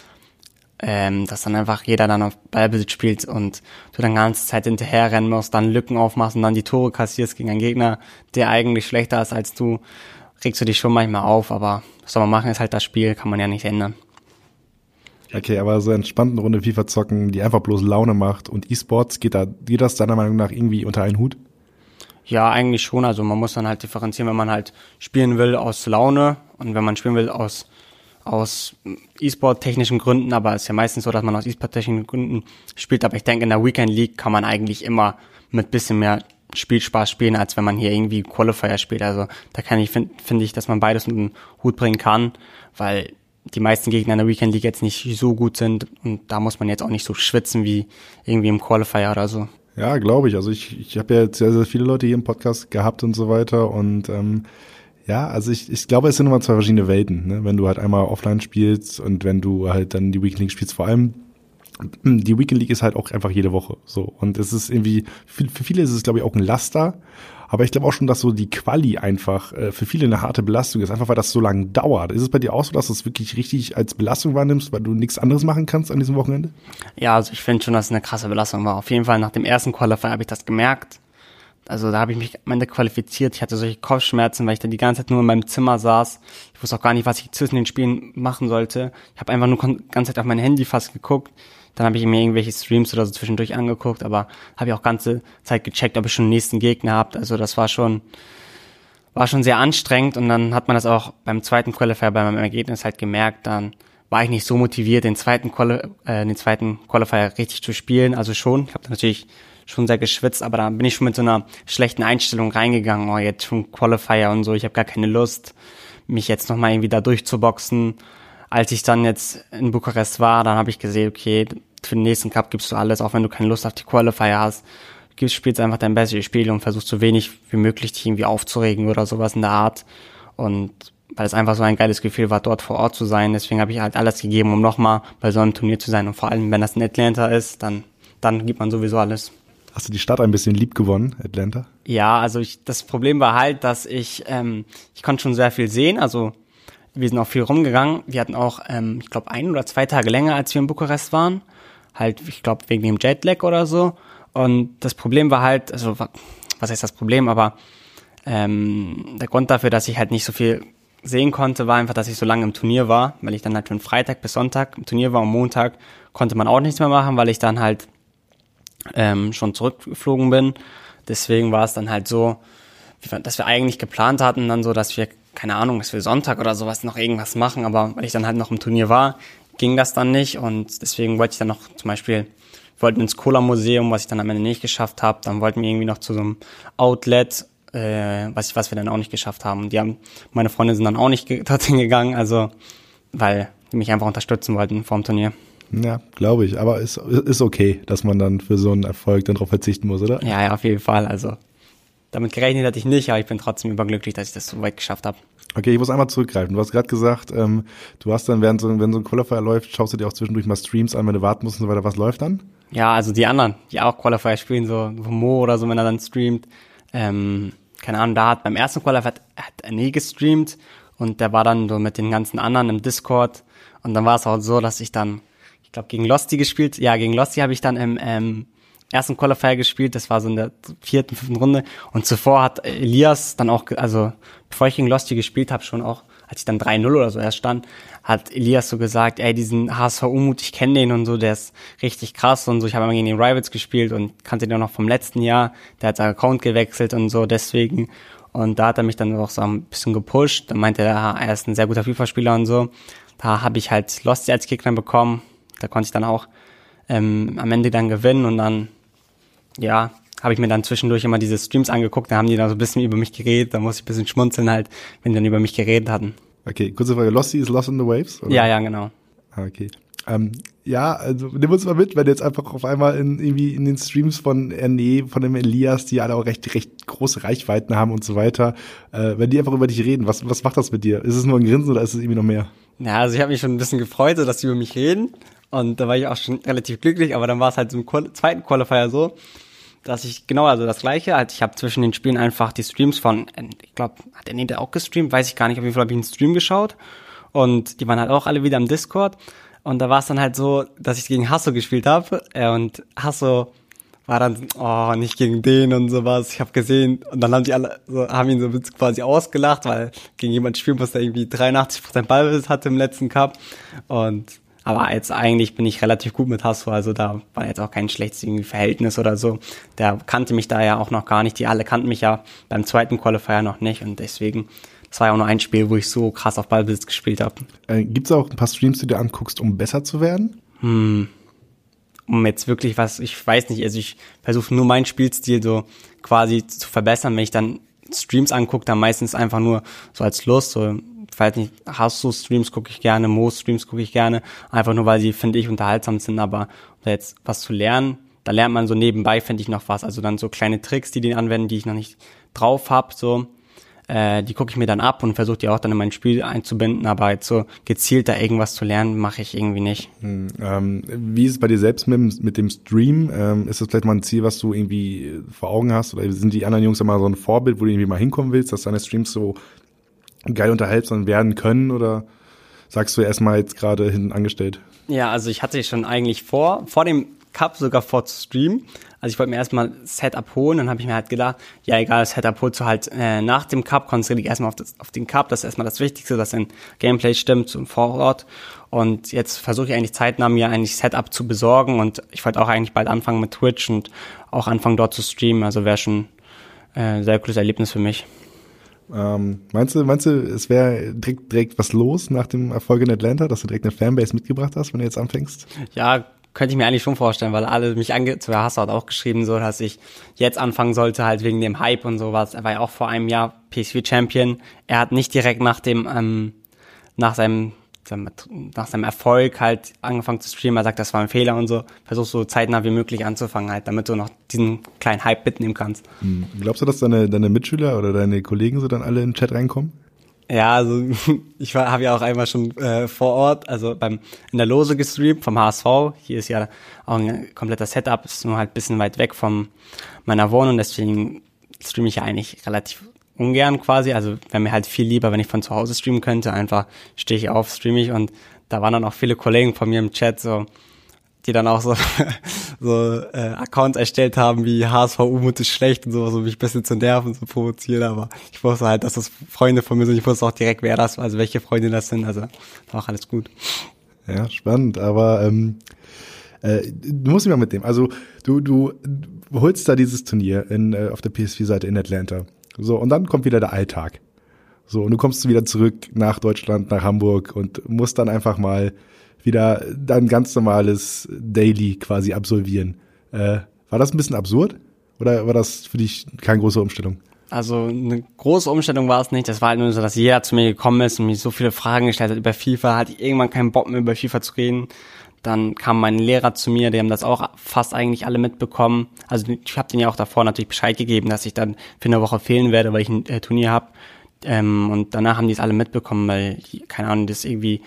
ähm, dass dann einfach jeder dann auf Ballbesitz spielt und du dann ganze Zeit hinterher rennen musst, dann Lücken aufmachst und dann die Tore kassierst gegen einen Gegner, der eigentlich schlechter ist als du, regst du dich schon manchmal auf, aber was soll man machen, ist halt das Spiel, kann man ja nicht ändern. Okay, aber so entspannten Runde FIFA zocken, die einfach bloß Laune macht und E-Sports, geht da, geht das deiner Meinung nach irgendwie unter einen Hut? Ja, eigentlich schon. Also man muss dann halt differenzieren, wenn man halt spielen will aus Laune und wenn man spielen will aus aus E-Sport-technischen Gründen, aber es ist ja meistens so, dass man aus E-Sport-technischen Gründen spielt. Aber ich denke, in der Weekend League kann man eigentlich immer mit bisschen mehr Spielspaß spielen, als wenn man hier irgendwie Qualifier spielt. Also da kann ich, finde find ich, dass man beides in den Hut bringen kann, weil die meisten Gegner in der Weekend League jetzt nicht so gut sind und da muss man jetzt auch nicht so schwitzen wie irgendwie im Qualifier oder so. Ja, glaube ich. Also ich, ich habe ja jetzt sehr, sehr viele Leute hier im Podcast gehabt und so weiter und ähm, ja, also ich, ich glaube, es sind immer zwei verschiedene Welten, ne? wenn du halt einmal offline spielst und wenn du halt dann die Weekend League spielst, vor allem *clears throat* die Weekend League ist halt auch einfach jede Woche so und es ist irgendwie für, viele ist es glaube ich auch ein Laster, aber ich glaube auch schon, dass so die Quali einfach äh, für viele eine harte Belastung ist, einfach weil das so lange dauert. Ist es bei dir auch so, dass du es wirklich richtig als Belastung wahrnimmst, weil du nichts anderes machen kannst an diesem Wochenende? Ja, also ich finde schon, dass es eine krasse Belastung war. Auf jeden Fall nach dem ersten Qualifier habe ich das gemerkt also da habe ich mich am Ende qualifiziert. Ich hatte solche Kopfschmerzen, weil ich da die ganze Zeit nur in meinem Zimmer saß. Ich wusste auch gar nicht, was ich zwischen den Spielen machen sollte. Ich habe einfach nur die ganze Zeit auf mein Handy fast geguckt. Dann habe ich mir irgendwelche Streams oder so zwischendurch angeguckt, aber habe ich auch ganze Zeit gecheckt, ob ich schon den nächsten Gegner habt. Also das war schon war schon sehr anstrengend und dann hat man das auch beim zweiten Qualifier bei meinem Ergebnis halt gemerkt. Dann war ich nicht so motiviert, den zweiten, Quali äh, den zweiten Qualifier richtig zu spielen. Also schon. Ich habe natürlich schon sehr geschwitzt, aber da bin ich schon mit so einer schlechten Einstellung reingegangen, oh, jetzt schon Qualifier und so, ich habe gar keine Lust, mich jetzt nochmal irgendwie da durchzuboxen. Als ich dann jetzt in Bukarest war, dann habe ich gesehen, okay, für den nächsten Cup gibst du alles, auch wenn du keine Lust auf die Qualifier hast. Du spielst einfach dein bestes Spiel und versuchst so wenig wie möglich dich irgendwie aufzuregen oder sowas in der Art. Und weil es einfach so ein geiles Gefühl war, dort vor Ort zu sein. Deswegen habe ich halt alles gegeben, um nochmal bei so einem Turnier zu sein. Und vor allem, wenn das in Atlanta ist, dann, dann gibt man sowieso alles. Hast du die Stadt ein bisschen lieb gewonnen, Atlanta? Ja, also ich, das Problem war halt, dass ich, ähm, ich konnte schon sehr viel sehen. Also wir sind auch viel rumgegangen. Wir hatten auch, ähm, ich glaube, ein oder zwei Tage länger, als wir in Bukarest waren. Halt, ich glaube, wegen dem Jetlag oder so. Und das Problem war halt, also was heißt das Problem, aber ähm, der Grund dafür, dass ich halt nicht so viel sehen konnte, war einfach, dass ich so lange im Turnier war, weil ich dann halt von Freitag bis Sonntag im Turnier war und Montag konnte man auch nichts mehr machen, weil ich dann halt ähm, schon zurückgeflogen bin. Deswegen war es dann halt so, dass wir eigentlich geplant hatten, dann so, dass wir, keine Ahnung, dass wir Sonntag oder sowas noch irgendwas machen, aber weil ich dann halt noch im Turnier war, ging das dann nicht und deswegen wollte ich dann noch zum Beispiel wollten ins Cola-Museum, was ich dann am Ende nicht geschafft habe. Dann wollten wir irgendwie noch zu so einem Outlet, äh, was, was wir dann auch nicht geschafft haben. Und die haben, meine Freunde sind dann auch nicht *laughs* dorthin gegangen, also weil die mich einfach unterstützen wollten vorm Turnier. Ja, glaube ich. Aber ist, ist okay, dass man dann für so einen Erfolg dann darauf verzichten muss, oder? Ja, ja, auf jeden Fall. Also damit gerechnet hatte ich nicht, aber ich bin trotzdem überglücklich, dass ich das so weit geschafft habe. Okay, ich muss einmal zurückgreifen. Du hast gerade gesagt, ähm, du hast dann, während so, wenn so ein Qualifier läuft, schaust du dir auch zwischendurch mal Streams an, wenn du warten musst und so weiter. Was läuft dann? Ja, also die anderen, die auch Qualifier spielen, so Mo oder so, wenn er dann streamt. Ähm, keine Ahnung, da hat beim ersten Qualifier hat, hat er nie gestreamt und der war dann so mit den ganzen anderen im Discord und dann war es auch so, dass ich dann, ich glaube, gegen Losty gespielt, ja, gegen Losty habe ich dann im ähm, ersten Qualifier gespielt, das war so in der vierten, fünften Runde und zuvor hat Elias dann auch, also bevor ich gegen Losty gespielt habe, schon auch, als ich dann 3-0 oder so erst stand, hat Elias so gesagt, ey, diesen HSV Umut, ich kenne den und so, der ist richtig krass und so. Ich habe immer gegen den Rivals gespielt und kannte den auch noch vom letzten Jahr. Der hat seinen Account gewechselt und so, deswegen. Und da hat er mich dann auch so ein bisschen gepusht. Dann meinte er, er ist ein sehr guter FIFA-Spieler und so. Da habe ich halt Losty als Gegner bekommen. Da konnte ich dann auch ähm, am Ende dann gewinnen und dann, ja, habe ich mir dann zwischendurch immer diese Streams angeguckt, da haben die dann so ein bisschen über mich geredet, da muss ich ein bisschen schmunzeln halt, wenn die dann über mich geredet hatten. Okay, kurze Frage, Losty ist Lost in the Waves? Oder? Ja, ja, genau. Ah, okay. Ähm, ja, also nimm uns mal mit, wenn jetzt einfach auf einmal in, irgendwie in den Streams von Erne, von dem Elias, die alle auch recht, recht große Reichweiten haben und so weiter, äh, wenn die einfach über dich reden, was, was macht das mit dir? Ist es nur ein Grinsen oder ist es irgendwie noch mehr? Ja, also ich habe mich schon ein bisschen gefreut, so, dass sie über mich reden und da war ich auch schon relativ glücklich, aber dann war es halt so im zweiten Qualifier so, dass ich genau also das gleiche, halt ich habe zwischen den Spielen einfach die Streams von, ich glaube, hat der Nete auch gestreamt, weiß ich gar nicht, auf jeden Fall habe ich einen Stream geschaut und die waren halt auch alle wieder im Discord. Und da war es dann halt so, dass ich gegen Hasso gespielt habe äh, und Hasso war dann, oh, nicht gegen den und sowas. Ich habe gesehen. Und dann haben die alle, so, haben ihn so quasi ausgelacht, weil gegen jemand spielen muss, der irgendwie 83% Ballbesitz hatte im letzten Cup. Und aber jetzt eigentlich bin ich relativ gut mit Hasso, also da war jetzt auch kein schlechtes Verhältnis oder so. Der kannte mich da ja auch noch gar nicht. Die alle kannten mich ja beim zweiten Qualifier noch nicht und deswegen, das war ja auch nur ein Spiel, wo ich so krass auf Ballbesitz gespielt habe. Äh, Gibt es auch ein paar Streams, die du anguckst, um besser zu werden? Hm. Um jetzt wirklich was, ich weiß nicht, also ich versuche nur meinen Spielstil so quasi zu verbessern. Wenn ich dann Streams angucke, dann meistens einfach nur so als Lust, so weiß nicht, hast du Streams gucke ich gerne, Mo-Streams gucke ich gerne, einfach nur weil sie, finde ich, unterhaltsam sind, aber jetzt was zu lernen, da lernt man so nebenbei, finde ich, noch was. Also dann so kleine Tricks, die die anwenden, die ich noch nicht drauf habe, so, äh, die gucke ich mir dann ab und versuche die auch dann in mein Spiel einzubinden, aber jetzt so gezielt da irgendwas zu lernen, mache ich irgendwie nicht. Hm, ähm, wie ist es bei dir selbst mit, mit dem Stream? Ähm, ist das vielleicht mal ein Ziel, was du irgendwie vor Augen hast? Oder sind die anderen Jungs immer so ein Vorbild, wo du irgendwie mal hinkommen willst, dass deine Streams so geil unterhaltsam werden können oder sagst du erstmal jetzt gerade hinten angestellt? Ja, also ich hatte schon eigentlich vor, vor dem Cup sogar vor zu streamen. Also ich wollte mir erstmal Setup holen, dann habe ich mir halt gedacht, ja egal, Setup holst du halt äh, nach dem Cup, konzentriere dich erstmal auf, das, auf den Cup, das ist erstmal das Wichtigste, dass dein Gameplay stimmt zum Vorort. Und jetzt versuche ich eigentlich zeitnah mir eigentlich Setup zu besorgen und ich wollte auch eigentlich bald anfangen mit Twitch und auch anfangen dort zu streamen, also wäre schon äh, sehr cooles Erlebnis für mich. Ähm, meinst du, meinst du, es wäre direkt, direkt was los nach dem Erfolg in Atlanta, dass du direkt eine Fanbase mitgebracht hast, wenn du jetzt anfängst? Ja, könnte ich mir eigentlich schon vorstellen, weil alle mich ange, zu Hasso hat auch geschrieben, so, dass ich jetzt anfangen sollte, halt wegen dem Hype und sowas. Er war ja auch vor einem Jahr PSV Champion. Er hat nicht direkt nach dem, ähm, nach seinem nach seinem Erfolg halt angefangen zu streamen. Er sagt, das war ein Fehler und so. Versuch so zeitnah wie möglich anzufangen halt, damit du noch diesen kleinen Hype mitnehmen kannst. Hm. Glaubst du, dass deine, deine Mitschüler oder deine Kollegen so dann alle in den Chat reinkommen? Ja, also *laughs* ich habe ja auch einmal schon äh, vor Ort, also beim in der Lose gestreamt vom HSV. Hier ist ja auch ein kompletter Setup, ist nur halt bisschen weit weg von meiner Wohnung, deswegen streame ich ja eigentlich relativ ungern quasi. Also wäre mir halt viel lieber, wenn ich von zu Hause streamen könnte. Einfach stehe ich auf, streame ich und da waren dann auch viele Kollegen von mir im Chat so, die dann auch so, *laughs* so äh, Accounts erstellt haben wie HSV Umut ist schlecht und sowas, um mich ein bisschen zu nerven, zu provozieren, aber ich wusste halt, dass das Freunde von mir sind, ich wusste auch direkt, wer das also welche Freunde das sind, also war auch alles gut. Ja, spannend, aber ähm, äh, du musst mich mal mitnehmen. Also du, du, holst da dieses Turnier in, äh, auf der PSV-Seite in Atlanta. So, und dann kommt wieder der Alltag. So, und du kommst wieder zurück nach Deutschland, nach Hamburg und musst dann einfach mal wieder dein ganz normales Daily quasi absolvieren. Äh, war das ein bisschen absurd? Oder war das für dich keine große Umstellung? Also eine große Umstellung war es nicht. Das war halt nur so, dass jeder zu mir gekommen ist und mir so viele Fragen gestellt hat über FIFA. Hatte ich irgendwann keinen Bock mehr über FIFA zu reden. Dann kamen meine Lehrer zu mir, die haben das auch fast eigentlich alle mitbekommen. Also ich habe denen ja auch davor natürlich Bescheid gegeben, dass ich dann für eine Woche fehlen werde, weil ich ein äh, Turnier habe. Ähm, und danach haben die es alle mitbekommen, weil, keine Ahnung, das irgendwie,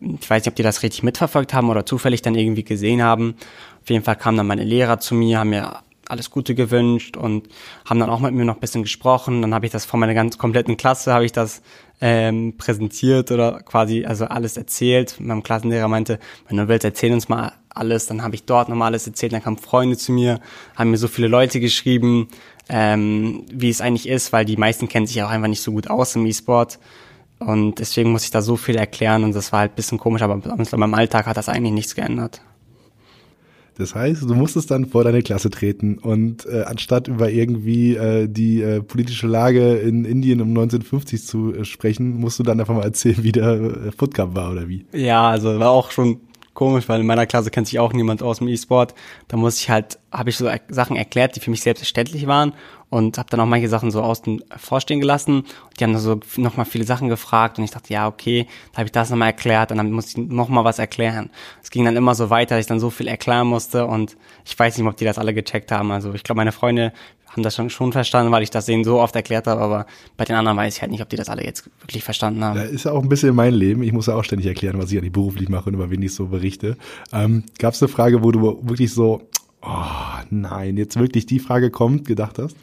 ich weiß nicht, ob die das richtig mitverfolgt haben oder zufällig dann irgendwie gesehen haben. Auf jeden Fall kamen dann meine Lehrer zu mir, haben mir alles Gute gewünscht und haben dann auch mit mir noch ein bisschen gesprochen. Dann habe ich das vor meiner ganz kompletten Klasse, habe ich das ähm, präsentiert oder quasi also alles erzählt. Mein Klassenlehrer meinte, wenn du willst, erzähl uns mal alles. Dann habe ich dort nochmal alles erzählt. Dann kamen Freunde zu mir, haben mir so viele Leute geschrieben, ähm, wie es eigentlich ist, weil die meisten kennen sich auch einfach nicht so gut aus im E-Sport. Und deswegen muss ich da so viel erklären und das war halt ein bisschen komisch, aber beim Alltag hat das eigentlich nichts geändert. Das heißt, du musstest dann vor deine Klasse treten und äh, anstatt über irgendwie äh, die äh, politische Lage in Indien um 1950 zu äh, sprechen, musst du dann einfach mal erzählen, wie der äh, Footcup war oder wie? Ja, also war auch schon komisch, weil in meiner Klasse kennt sich auch niemand aus dem E-Sport. Da muss ich halt, habe ich so Sachen erklärt, die für mich selbstverständlich waren und habe dann auch manche Sachen so außen vorstehen gelassen. Die haben so nochmal viele Sachen gefragt und ich dachte, ja, okay, da habe ich das nochmal erklärt und dann musste ich nochmal was erklären. Es ging dann immer so weiter, dass ich dann so viel erklären musste und ich weiß nicht, ob die das alle gecheckt haben. Also ich glaube, meine Freunde haben das schon, schon verstanden, weil ich das denen so oft erklärt habe, aber bei den anderen weiß ich halt nicht, ob die das alle jetzt wirklich verstanden haben. Da ist ja auch ein bisschen mein Leben. Ich muss ja auch ständig erklären, was ich eigentlich beruflich mache und über wen ich so berichte. Ähm, Gab es eine Frage, wo du wirklich so, oh nein, jetzt wirklich die Frage kommt, gedacht hast?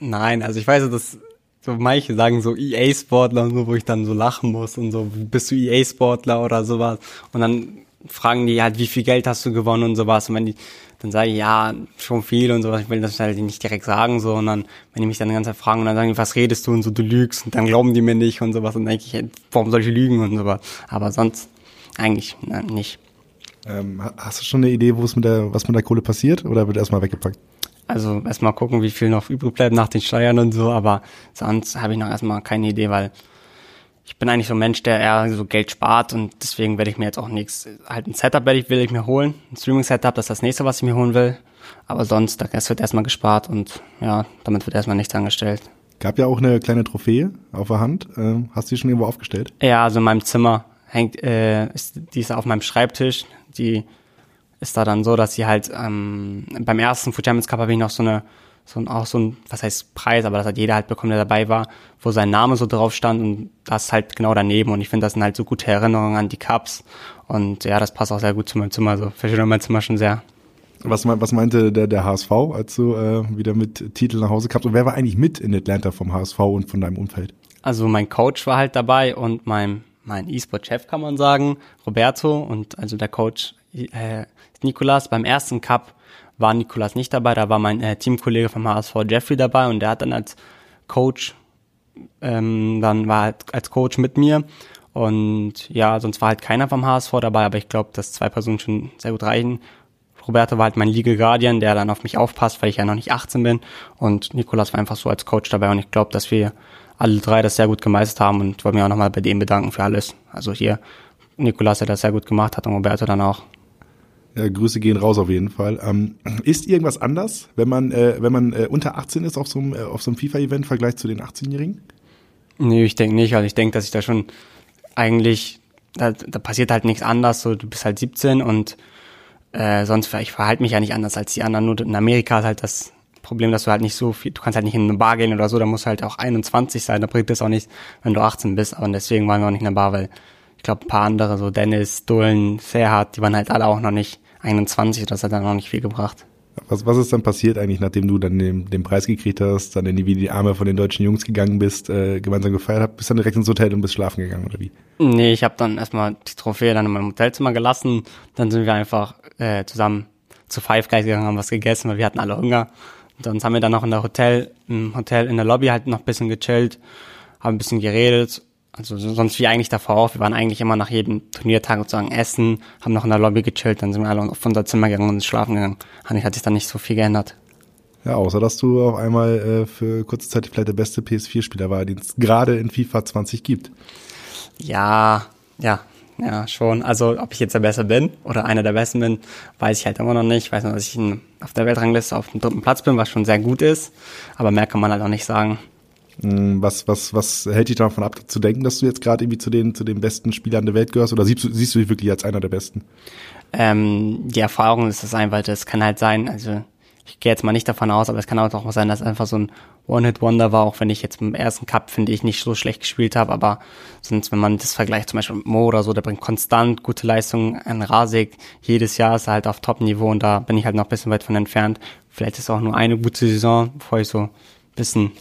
Nein, also ich weiß, dass so manche sagen so EA-Sportler und so, wo ich dann so lachen muss und so, bist du EA-Sportler oder sowas? Und dann fragen die halt, wie viel Geld hast du gewonnen und sowas. Und wenn die, dann sage ich, ja, schon viel und sowas. Ich will das halt nicht direkt sagen, so. Und dann, wenn die mich dann die ganze Zeit fragen und dann sagen die, was redest du und so, du lügst. Und dann glauben die mir nicht und sowas. Und dann denke ich, warum soll ich lügen und sowas. Aber sonst eigentlich nicht. Ähm, hast du schon eine Idee, wo es mit der, was mit der Kohle passiert? Oder wird erstmal weggepackt? Also erstmal gucken, wie viel noch übrig bleibt nach den Steuern und so. Aber sonst habe ich noch erstmal keine Idee, weil ich bin eigentlich so ein Mensch, der eher so Geld spart und deswegen werde ich mir jetzt auch nichts, halt ein Setup werde ich, will ich mir holen, ein Streaming-Setup, das ist das nächste, was ich mir holen will. Aber sonst, es wird erstmal gespart und ja, damit wird erstmal nichts angestellt. Gab ja auch eine kleine Trophäe auf der Hand. Ähm, hast du die schon irgendwo aufgestellt? Ja, also in meinem Zimmer hängt, äh, ist, die ist auf meinem Schreibtisch. Die ist da dann so, dass sie halt ähm, beim ersten Food Champions Cup habe ich noch so eine so ein, auch so ein, was heißt Preis, aber das hat jeder halt bekommen, der dabei war, wo sein Name so drauf stand und das halt genau daneben. Und ich finde, das sind halt so gute Erinnerungen an die Cups. Und ja, das passt auch sehr gut zu meinem Zimmer. Also verschönert mein Zimmer schon sehr. Was, was meinte der, der HSV, als du äh, wieder mit Titel nach Hause kamst? Und wer war eigentlich mit in Atlanta vom HSV und von deinem Umfeld? Also mein Coach war halt dabei und mein, mein E-Sport-Chef kann man sagen, Roberto und also der Coach äh, Nikolas beim ersten Cup war Nikolas nicht dabei, da war mein äh, Teamkollege vom HSV Jeffrey dabei und der hat dann als Coach, ähm, dann war halt als Coach mit mir und ja, sonst war halt keiner vom HSV dabei, aber ich glaube, dass zwei Personen schon sehr gut reichen. Roberto war halt mein Legal Guardian, der dann auf mich aufpasst, weil ich ja noch nicht 18 bin und Nikolas war einfach so als Coach dabei und ich glaube, dass wir alle drei das sehr gut gemeistert haben und wollte mich auch nochmal bei dem bedanken für alles. Also hier, Nikolas, der das sehr gut gemacht hat und Roberto dann auch. Ja, Grüße gehen raus auf jeden Fall. Ähm, ist irgendwas anders, wenn man, äh, wenn man äh, unter 18 ist auf so einem, äh, auf so einem FIFA-Event im Vergleich zu den 18-Jährigen? Nee, ich denke nicht. Also ich denke, dass ich da schon eigentlich, da, da passiert halt nichts anders. So, du bist halt 17 und äh, sonst, ich verhalte mich ja nicht anders als die anderen. Nur in Amerika ist halt das Problem, dass du halt nicht so viel, du kannst halt nicht in eine Bar gehen oder so, da musst du halt auch 21 sein. Da bringt es auch nicht, wenn du 18 bist. Aber deswegen waren wir auch nicht in der Bar, weil ich glaube, ein paar andere, so Dennis, Dolan, Serhat, die waren halt alle auch noch nicht 21, das hat dann noch nicht viel gebracht. Was, was ist dann passiert eigentlich, nachdem du dann den, den Preis gekriegt hast, dann in die, wie die Arme von den deutschen Jungs gegangen bist, äh, gemeinsam gefeiert habt, bist dann direkt ins Hotel und bist schlafen gegangen oder wie? Nee, ich habe dann erstmal die Trophäe dann in meinem Hotelzimmer gelassen, dann sind wir einfach äh, zusammen zu Five Guys gegangen, haben was gegessen, weil wir hatten alle Hunger. Und sonst haben wir dann noch in der Hotel, im Hotel in der Lobby halt noch ein bisschen gechillt, haben ein bisschen geredet also sonst wie eigentlich davor auch. Wir waren eigentlich immer nach jedem Turniertag sozusagen essen, haben noch in der Lobby gechillt, dann sind wir alle auf unser Zimmer gegangen und schlafen gegangen. Eigentlich hat sich dann nicht so viel geändert. Ja, außer dass du auf einmal äh, für kurze Zeit vielleicht der beste PS4-Spieler war, den es gerade in FIFA 20 gibt. Ja, ja, Ja, schon. Also, ob ich jetzt der Beste bin oder einer der Besten bin, weiß ich halt immer noch nicht. Ich weiß nur, dass ich auf der Weltrangliste auf dem dritten Platz bin, was schon sehr gut ist. Aber mehr kann man halt auch nicht sagen. Hm, was, was, was hält dich davon ab, zu denken, dass du jetzt gerade irgendwie zu den, zu den besten Spielern der Welt gehörst? Oder siehst du, siehst du dich wirklich als einer der Besten? Ähm, die Erfahrung ist das einfach, das kann halt sein, also ich gehe jetzt mal nicht davon aus, aber es kann auch sein, dass es einfach so ein One-Hit-Wonder war, auch wenn ich jetzt im ersten Cup, finde ich, nicht so schlecht gespielt habe, aber sonst, wenn man das vergleicht, zum Beispiel mit Mo oder so, der bringt konstant gute Leistungen an Rasik, jedes Jahr ist er halt auf Top-Niveau und da bin ich halt noch ein bisschen weit von entfernt. Vielleicht ist auch nur eine gute Saison, bevor ich so ein bisschen,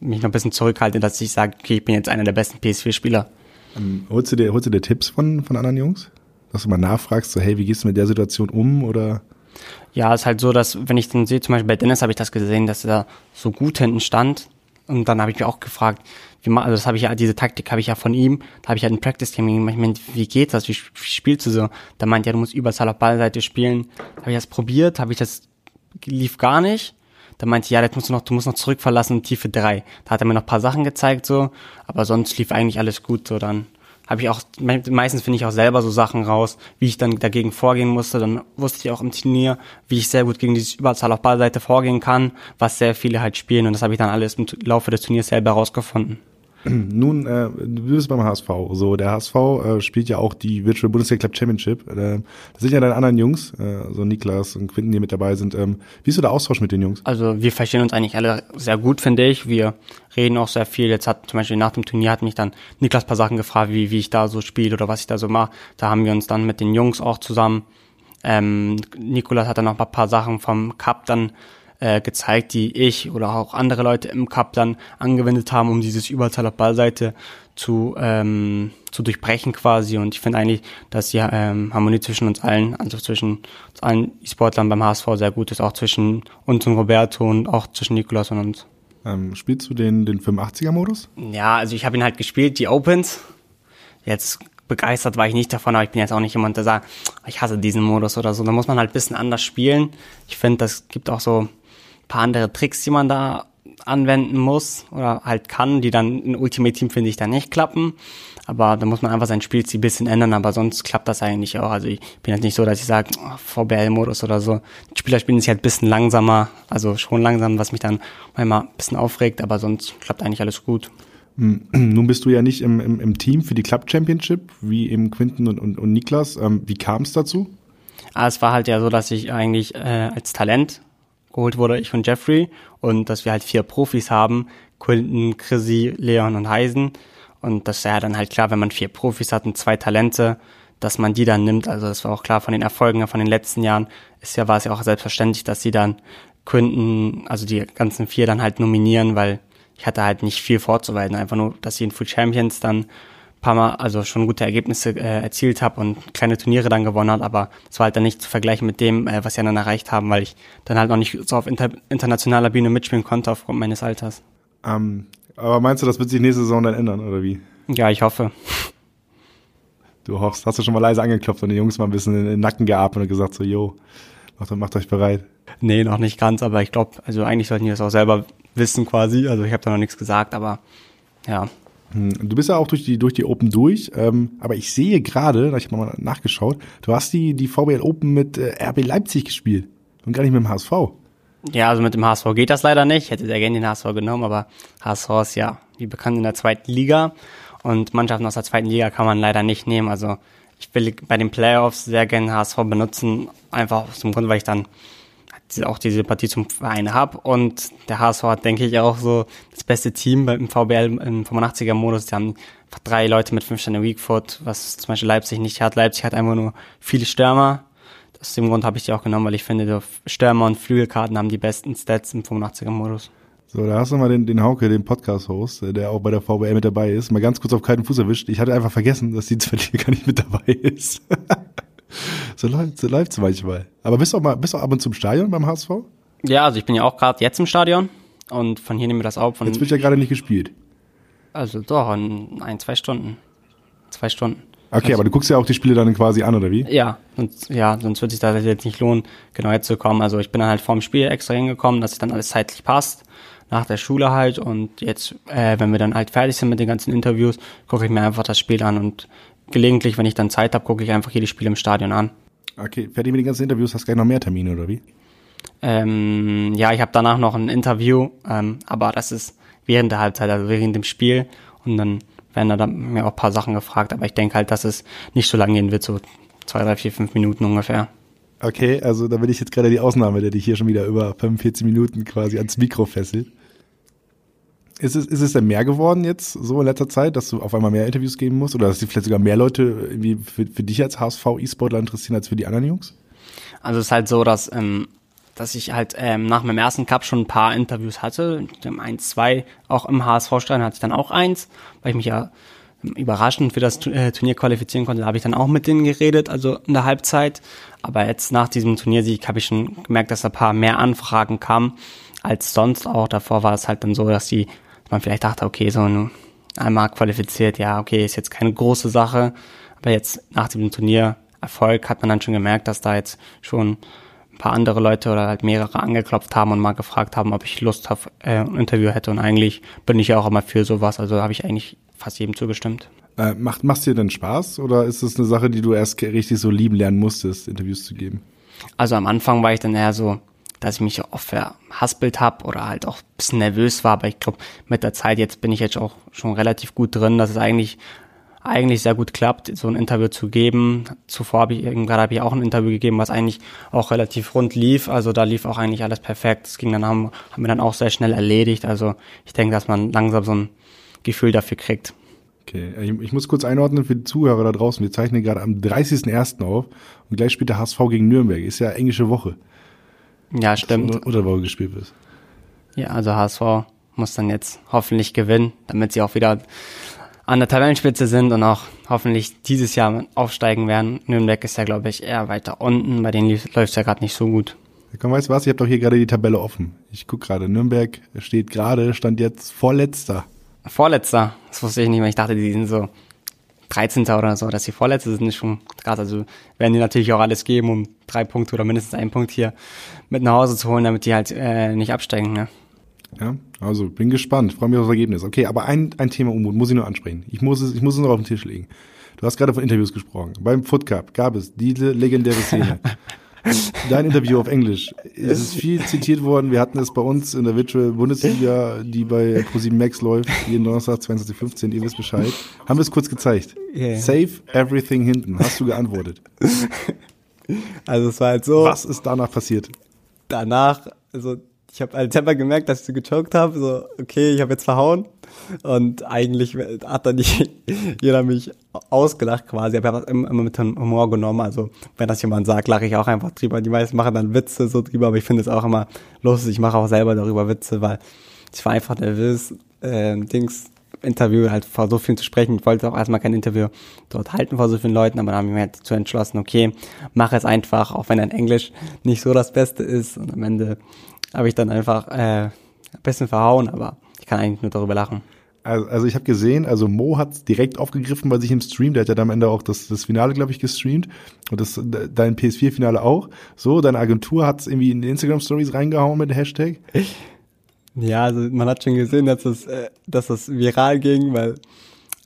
mich noch ein bisschen zurückhalte, dass ich sage, okay, ich bin jetzt einer der besten PS4-Spieler. Ähm, holst, du dir, holst du dir Tipps von, von anderen Jungs? Dass du mal nachfragst, so, hey, wie gehst du mit der Situation um oder? Ja, ist halt so, dass wenn ich den sehe, zum Beispiel bei Dennis habe ich das gesehen, dass er so gut hinten stand. Und dann habe ich mich auch gefragt, wie man, also das habe ich ja, diese Taktik habe ich ja von ihm, da habe ich halt ein Practice-Team ich meine, wie geht das, wie, wie spielst du so? Da meint ja, du musst Überzahl auf Ballseite spielen. Habe ich das probiert, habe ich das, lief gar nicht. Da meinte ja, das musst du noch, du musst noch zurückverlassen, Tiefe drei. Da hat er mir noch paar Sachen gezeigt, so, aber sonst lief eigentlich alles gut, so dann habe ich auch, meistens finde ich auch selber so Sachen raus, wie ich dann dagegen vorgehen musste. Dann wusste ich auch im Turnier, wie ich sehr gut gegen diese Überzahl auf Ballseite vorgehen kann, was sehr viele halt spielen. Und das habe ich dann alles im Laufe des Turniers selber herausgefunden. *clears throat* Nun, äh, du bist beim HSV. So, der HSV äh, spielt ja auch die Virtual Bundesliga Club Championship. Äh, das sind ja deine anderen Jungs, äh, so Niklas und Quinten, die mit dabei sind. Ähm, wie ist so der Austausch mit den Jungs? Also wir verstehen uns eigentlich alle sehr gut, finde ich. Wir reden auch sehr viel. Jetzt hat zum Beispiel nach dem Turnier hat mich dann Niklas paar Sachen gefragt, wie, wie ich da so spiele oder was ich da so mache. Da haben wir uns dann mit den Jungs auch zusammen. Ähm, Nikolas hat dann noch ein paar Sachen vom Cup dann äh, gezeigt, die ich oder auch andere Leute im Cup dann angewendet haben, um dieses Überzahl auf Ballseite zu, ähm, zu durchbrechen quasi. Und ich finde eigentlich, dass die ähm, Harmonie zwischen uns allen, also zwischen uns allen E-Sportlern beim HSV sehr gut ist, auch zwischen uns und Roberto und auch zwischen Nikolas und uns. Ähm, spielst du den, den 85er-Modus? Ja, also ich habe ihn halt gespielt, die Opens. Jetzt begeistert war ich nicht davon, aber ich bin jetzt auch nicht jemand, der sagt, ich hasse diesen Modus oder so. Da muss man halt ein bisschen anders spielen. Ich finde, das gibt auch so paar andere Tricks, die man da anwenden muss oder halt kann, die dann in Ultimate Team finde ich dann nicht klappen. Aber da muss man einfach sein Spielstil ein bisschen ändern, aber sonst klappt das eigentlich auch. Also ich bin halt nicht so, dass ich sage, oh, VBL-Modus oder so. Die Spieler spielen sich halt ein bisschen langsamer, also schon langsam, was mich dann manchmal ein bisschen aufregt, aber sonst klappt eigentlich alles gut. Hm, *clears throat* nun bist du ja nicht im, im, im Team für die Club Championship, wie eben Quinten und, und, und Niklas. Ähm, wie kam es dazu? Ah, es war halt ja so, dass ich eigentlich äh, als Talent geholt wurde, ich und Jeffrey, und dass wir halt vier Profis haben, Quinton, Chrissy, Leon und Heisen. Und das ist ja dann halt klar, wenn man vier Profis hat und zwei Talente, dass man die dann nimmt. Also das war auch klar von den Erfolgen von den letzten Jahren. Ist ja, war es ja auch selbstverständlich, dass sie dann Quinton, also die ganzen vier dann halt nominieren, weil ich hatte halt nicht viel vorzuweisen. Einfach nur, dass sie in Full Champions dann paar Mal also schon gute Ergebnisse äh, erzielt habe und kleine Turniere dann gewonnen hat, aber es war halt dann nicht zu vergleichen mit dem, äh, was sie dann erreicht haben, weil ich dann halt noch nicht so auf inter internationaler Bühne mitspielen konnte aufgrund meines Alters. Ähm, aber meinst du, das wird sich nächste Saison dann ändern, oder wie? Ja, ich hoffe. Du hoffst, hast du schon mal leise angeklopft und die Jungs mal ein bisschen in den Nacken geatmet und gesagt so, yo, macht, macht euch bereit. Nee, noch nicht ganz, aber ich glaube, also eigentlich sollten die das auch selber wissen quasi. Also ich habe da noch nichts gesagt, aber ja, du bist ja auch durch die, durch die Open durch, ähm, aber ich sehe gerade, ich mal nachgeschaut, du hast die, die VBL Open mit äh, RB Leipzig gespielt und gar nicht mit dem HSV. Ja, also mit dem HSV geht das leider nicht. Ich hätte sehr gerne den HSV genommen, aber HSV ist ja, wie bekannt, in der zweiten Liga und Mannschaften aus der zweiten Liga kann man leider nicht nehmen. Also ich will bei den Playoffs sehr gerne HSV benutzen, einfach aus dem Grund, weil ich dann auch die Sympathie zum Verein habe. Und der HSV hat, denke ich, auch so das beste Team im VBL im 85er-Modus. Die haben drei Leute mit fünf Sterne Weakfoot, was zum Beispiel Leipzig nicht hat. Leipzig hat einfach nur viele Stürmer. Aus dem Grund habe ich die auch genommen, weil ich finde, Stürmer und Flügelkarten haben die besten Stats im 85er-Modus. So, da hast du mal den, den Hauke, den Podcast-Host, der auch bei der VBL mit dabei ist, mal ganz kurz auf kalten Fuß erwischt. Ich hatte einfach vergessen, dass die zweite gar nicht mit dabei ist. *laughs* so läuft so läuft's manchmal. Aber bist du auch mal, bist du auch ab und zu im Stadion beim HSV? Ja, also ich bin ja auch gerade jetzt im Stadion und von hier nehmen wir das auf. Von jetzt wird ja gerade nicht gespielt. Also doch, in ein, zwei Stunden. Zwei Stunden. Okay, also, aber du guckst ja auch die Spiele dann quasi an, oder wie? Ja, sonst, ja, sonst würde sich das jetzt nicht lohnen, genau jetzt zu kommen. Also ich bin dann halt vorm Spiel extra hingekommen, dass es dann alles zeitlich passt, nach der Schule halt. Und jetzt, äh, wenn wir dann halt fertig sind mit den ganzen Interviews, gucke ich mir einfach das Spiel an und gelegentlich, wenn ich dann Zeit habe, gucke ich einfach hier die Spiele im Stadion an. Okay, fertig mit den ganzen Interviews, hast du gleich noch mehr Termine, oder wie? Ähm, ja, ich habe danach noch ein Interview, ähm, aber das ist während der Halbzeit, also während dem Spiel. Und dann werden da mir auch ein paar Sachen gefragt, aber ich denke halt, dass es nicht so lange gehen wird, so zwei, drei, vier, fünf Minuten ungefähr. Okay, also da bin ich jetzt gerade die Ausnahme, der dich hier schon wieder über 45 Minuten quasi ans Mikro fesselt. Ist es, ist es denn mehr geworden jetzt so in letzter Zeit, dass du auf einmal mehr Interviews geben musst oder dass sich vielleicht sogar mehr Leute irgendwie für, für dich als HSV-E-Sportler interessieren als für die anderen Jungs? Also es ist halt so, dass, ähm, dass ich halt ähm, nach meinem ersten Cup schon ein paar Interviews hatte. Eins, zwei, auch im HSV-Stein hatte ich dann auch eins, weil ich mich ja überraschend für das äh, Turnier qualifizieren konnte. Da habe ich dann auch mit denen geredet, also in der Halbzeit. Aber jetzt nach diesem Turniersieg habe ich schon gemerkt, dass ein paar mehr Anfragen kamen als sonst auch. Davor war es halt dann so, dass die man vielleicht dachte, okay, so einmal qualifiziert, ja, okay, ist jetzt keine große Sache. Aber jetzt nach dem Turnier Erfolg hat man dann schon gemerkt, dass da jetzt schon ein paar andere Leute oder halt mehrere angeklopft haben und mal gefragt haben, ob ich Lust auf äh, ein Interview hätte. Und eigentlich bin ich ja auch immer für sowas. Also habe ich eigentlich fast jedem zugestimmt. Äh, macht macht dir denn Spaß oder ist es eine Sache, die du erst richtig so lieben lernen musstest, Interviews zu geben? Also am Anfang war ich dann eher so, dass ich mich oft verhaspelt habe oder halt auch ein bisschen nervös war, aber ich glaube, mit der Zeit jetzt bin ich jetzt auch schon relativ gut drin, dass es eigentlich eigentlich sehr gut klappt, so ein Interview zu geben. Zuvor habe ich gerade habe ich auch ein Interview gegeben, was eigentlich auch relativ rund lief. Also da lief auch eigentlich alles perfekt. Das ging dann haben, haben wir dann auch sehr schnell erledigt. Also ich denke, dass man langsam so ein Gefühl dafür kriegt. Okay, ich, ich muss kurz einordnen für die Zuhörer da draußen. Wir zeichnen gerade am 30.01. auf und gleich spielt der HSV gegen Nürnberg. Ist ja englische Woche. Ja, stimmt. Oder, Woche gespielt wird. Ja, also HSV muss dann jetzt hoffentlich gewinnen, damit sie auch wieder an der Tabellenspitze sind und auch hoffentlich dieses Jahr aufsteigen werden. Nürnberg ist ja, glaube ich, eher weiter unten. Bei denen läuft es ja gerade nicht so gut. Ja, komm, weißt du was? Ich habe doch hier gerade die Tabelle offen. Ich guck gerade. Nürnberg steht gerade, stand jetzt vorletzter. Vorletzter? Das wusste ich nicht mehr. Ich dachte, die sind so 13. oder so, dass sie Vorletzte sind, ist schon krass. Also werden die natürlich auch alles geben, um drei Punkte oder mindestens einen Punkt hier mit nach Hause zu holen, damit die halt äh, nicht absteigen. Ne? Ja, also bin gespannt, freue mich auf das Ergebnis. Okay, aber ein, ein Thema Unmut muss ich nur ansprechen. Ich muss es, ich muss es noch auf den Tisch legen. Du hast gerade von Interviews gesprochen. Beim Foot Cup gab es diese legendäre Szene. *laughs* Dein Interview auf Englisch. Es ist viel zitiert worden. Wir hatten es bei uns in der Virtual Bundesliga, die bei ProSieben Max läuft, jeden Donnerstag 2015, ihr wisst Bescheid. Haben wir es kurz gezeigt. Yeah. Save everything hinten. Hast du geantwortet? Also es war halt so. Was ist danach passiert? Danach, also ich habe als Temper gemerkt, dass ich so gechoked habe, so okay, ich habe jetzt verhauen und eigentlich hat dann nicht *laughs* jeder mich ausgelacht quasi, aber ich habe das immer, mit Humor genommen, also wenn das jemand sagt, lache ich auch einfach drüber. Die meisten machen dann Witze so drüber, aber ich finde es auch immer lustig, ich mache auch selber darüber Witze, weil ich war einfach nervös, äh, Dings, Interview halt vor so vielen zu sprechen. Ich wollte auch erstmal kein Interview dort halten vor so vielen Leuten, aber dann habe ich mir halt dazu entschlossen, okay, mach es einfach, auch wenn dein Englisch nicht so das Beste ist und am Ende habe ich dann einfach äh, ein bisschen verhauen, aber ich kann eigentlich nur darüber lachen. Also, also ich habe gesehen, also Mo hat direkt aufgegriffen bei sich im Stream, der hat ja dann am Ende auch das, das Finale, glaube ich, gestreamt und das dein PS4-Finale auch. So, deine Agentur hat es irgendwie in Instagram-Stories reingehauen mit dem Hashtag. Ja, also man hat schon gesehen, dass das, äh, dass das viral ging, weil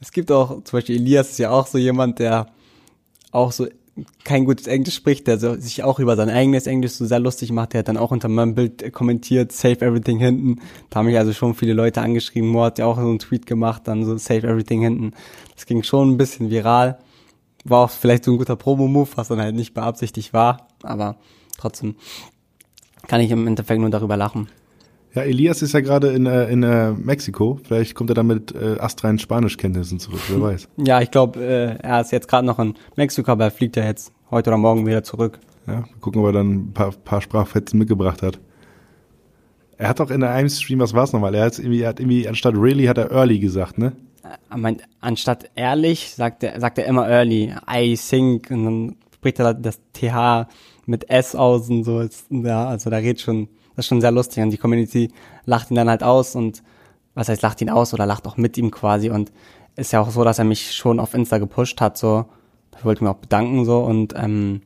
es gibt auch, zum Beispiel Elias ist ja auch so jemand, der auch so kein gutes Englisch spricht, der sich auch über sein eigenes Englisch so sehr lustig macht, der hat dann auch unter meinem Bild kommentiert, save everything hinten. Da haben mich also schon viele Leute angeschrieben, Mo hat ja auch so einen Tweet gemacht, dann so save everything hinten. Das ging schon ein bisschen viral. War auch vielleicht so ein guter Promo-Move, was dann halt nicht beabsichtigt war, aber trotzdem kann ich im Endeffekt nur darüber lachen. Ja, Elias ist ja gerade in, äh, in äh, Mexiko. Vielleicht kommt er dann mit äh, astreinen Spanischkenntnissen zurück, wer *laughs* weiß. Ja, ich glaube, äh, er ist jetzt gerade noch in Mexiko, aber er fliegt ja jetzt heute oder morgen wieder zurück. Ja, gucken, ob er dann ein paar, paar Sprachfetzen mitgebracht hat. Er hat doch in einem Stream, was war's nochmal? Er hat irgendwie, er hat irgendwie, anstatt really hat er early gesagt, ne? Er meint, anstatt ehrlich sagt er, sagt er immer early. I think, und dann spricht er das TH mit S aus und so. Ja, also da redet schon das ist schon sehr lustig. Und die Community lacht ihn dann halt aus und was heißt lacht ihn aus oder lacht auch mit ihm quasi. Und ist ja auch so, dass er mich schon auf Insta gepusht hat, so. Ich wollte mir auch bedanken, so. Und ähm,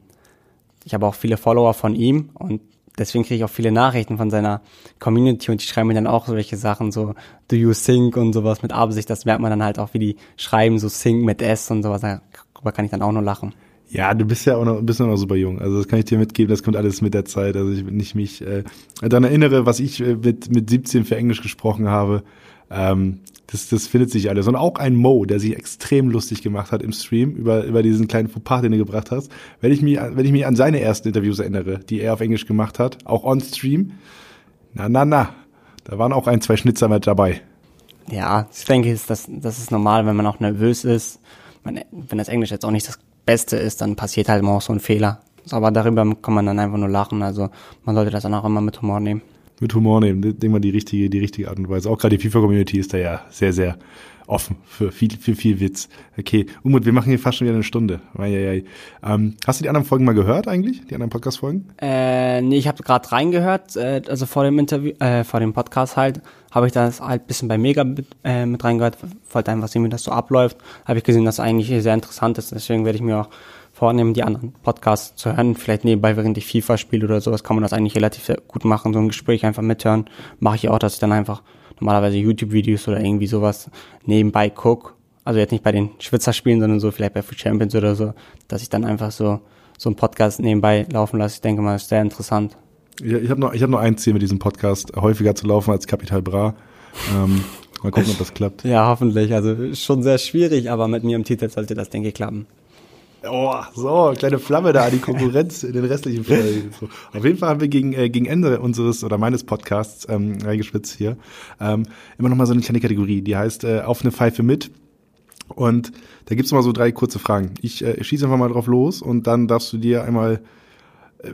ich habe auch viele Follower von ihm und deswegen kriege ich auch viele Nachrichten von seiner Community und die schreiben mir dann auch solche Sachen, so do you sing und sowas mit Absicht, das merkt man dann halt auch, wie die schreiben, so sing mit S und sowas, da darüber kann ich dann auch nur lachen. Ja, du bist ja auch noch, bist noch super jung. Also das kann ich dir mitgeben, das kommt alles mit der Zeit. Also ich, wenn ich mich äh, daran erinnere, was ich äh, mit, mit 17 für Englisch gesprochen habe, ähm, das, das findet sich alles. Und auch ein Mo, der sich extrem lustig gemacht hat im Stream über, über diesen kleinen Fauxpas, den du gebracht hast. Wenn ich, mich, wenn ich mich an seine ersten Interviews erinnere, die er auf Englisch gemacht hat, auch on Stream, na, na, na, da waren auch ein, zwei Schnitzer mit dabei. Ja, ich denke, das, das ist normal, wenn man auch nervös ist. Wenn das Englisch jetzt auch nicht das Beste ist, dann passiert halt immer auch so ein Fehler. Aber darüber kann man dann einfach nur lachen. Also man sollte das dann auch immer mit Humor nehmen. Mit Humor nehmen, denke mal die richtige, die richtige Art und Weise. Auch gerade die FIFA-Community ist da ja sehr, sehr offen für viel, viel, viel Witz. Okay, Umut, wir machen hier fast schon wieder eine Stunde. Ähm, hast du die anderen Folgen mal gehört eigentlich? Die anderen Podcast-Folgen? Äh, nee, ich habe gerade reingehört, äh, also vor dem Interview, äh, vor dem Podcast halt, habe ich das halt bisschen bei Mega mit, äh, mit reingehört, wollte einfach sehen, wie das so abläuft. Habe ich gesehen, dass es eigentlich sehr interessant ist, deswegen werde ich mir auch vornehmen, die anderen Podcasts zu hören. Vielleicht nebenbei, während ich FIFA spiele oder sowas, kann man das eigentlich relativ gut machen, so ein Gespräch einfach mithören. Mache ich auch, dass ich dann einfach normalerweise YouTube-Videos oder irgendwie sowas nebenbei gucke. Also jetzt nicht bei den Schwitzerspielen, sondern so vielleicht bei Food Champions oder so, dass ich dann einfach so so einen Podcast nebenbei laufen lasse. Ich denke mal, das ist sehr interessant. Ja, ich habe noch, ich hab noch ein Ziel mit diesem Podcast, häufiger zu laufen als Capital Bra. Ähm, mal gucken, ob das klappt. Ja, hoffentlich. Also schon sehr schwierig, aber mit mir im Titel sollte das, denke ich, klappen. Oh, so, kleine Flamme da an die Konkurrenz in den restlichen Folgen. So. Auf jeden Fall haben wir gegen, äh, gegen Ende unseres oder meines Podcasts ähm, reingespitzt hier ähm, immer noch mal so eine kleine Kategorie, die heißt äh, auf eine Pfeife mit. Und da gibt's mal so drei kurze Fragen. Ich äh, schieße einfach mal drauf los und dann darfst du dir einmal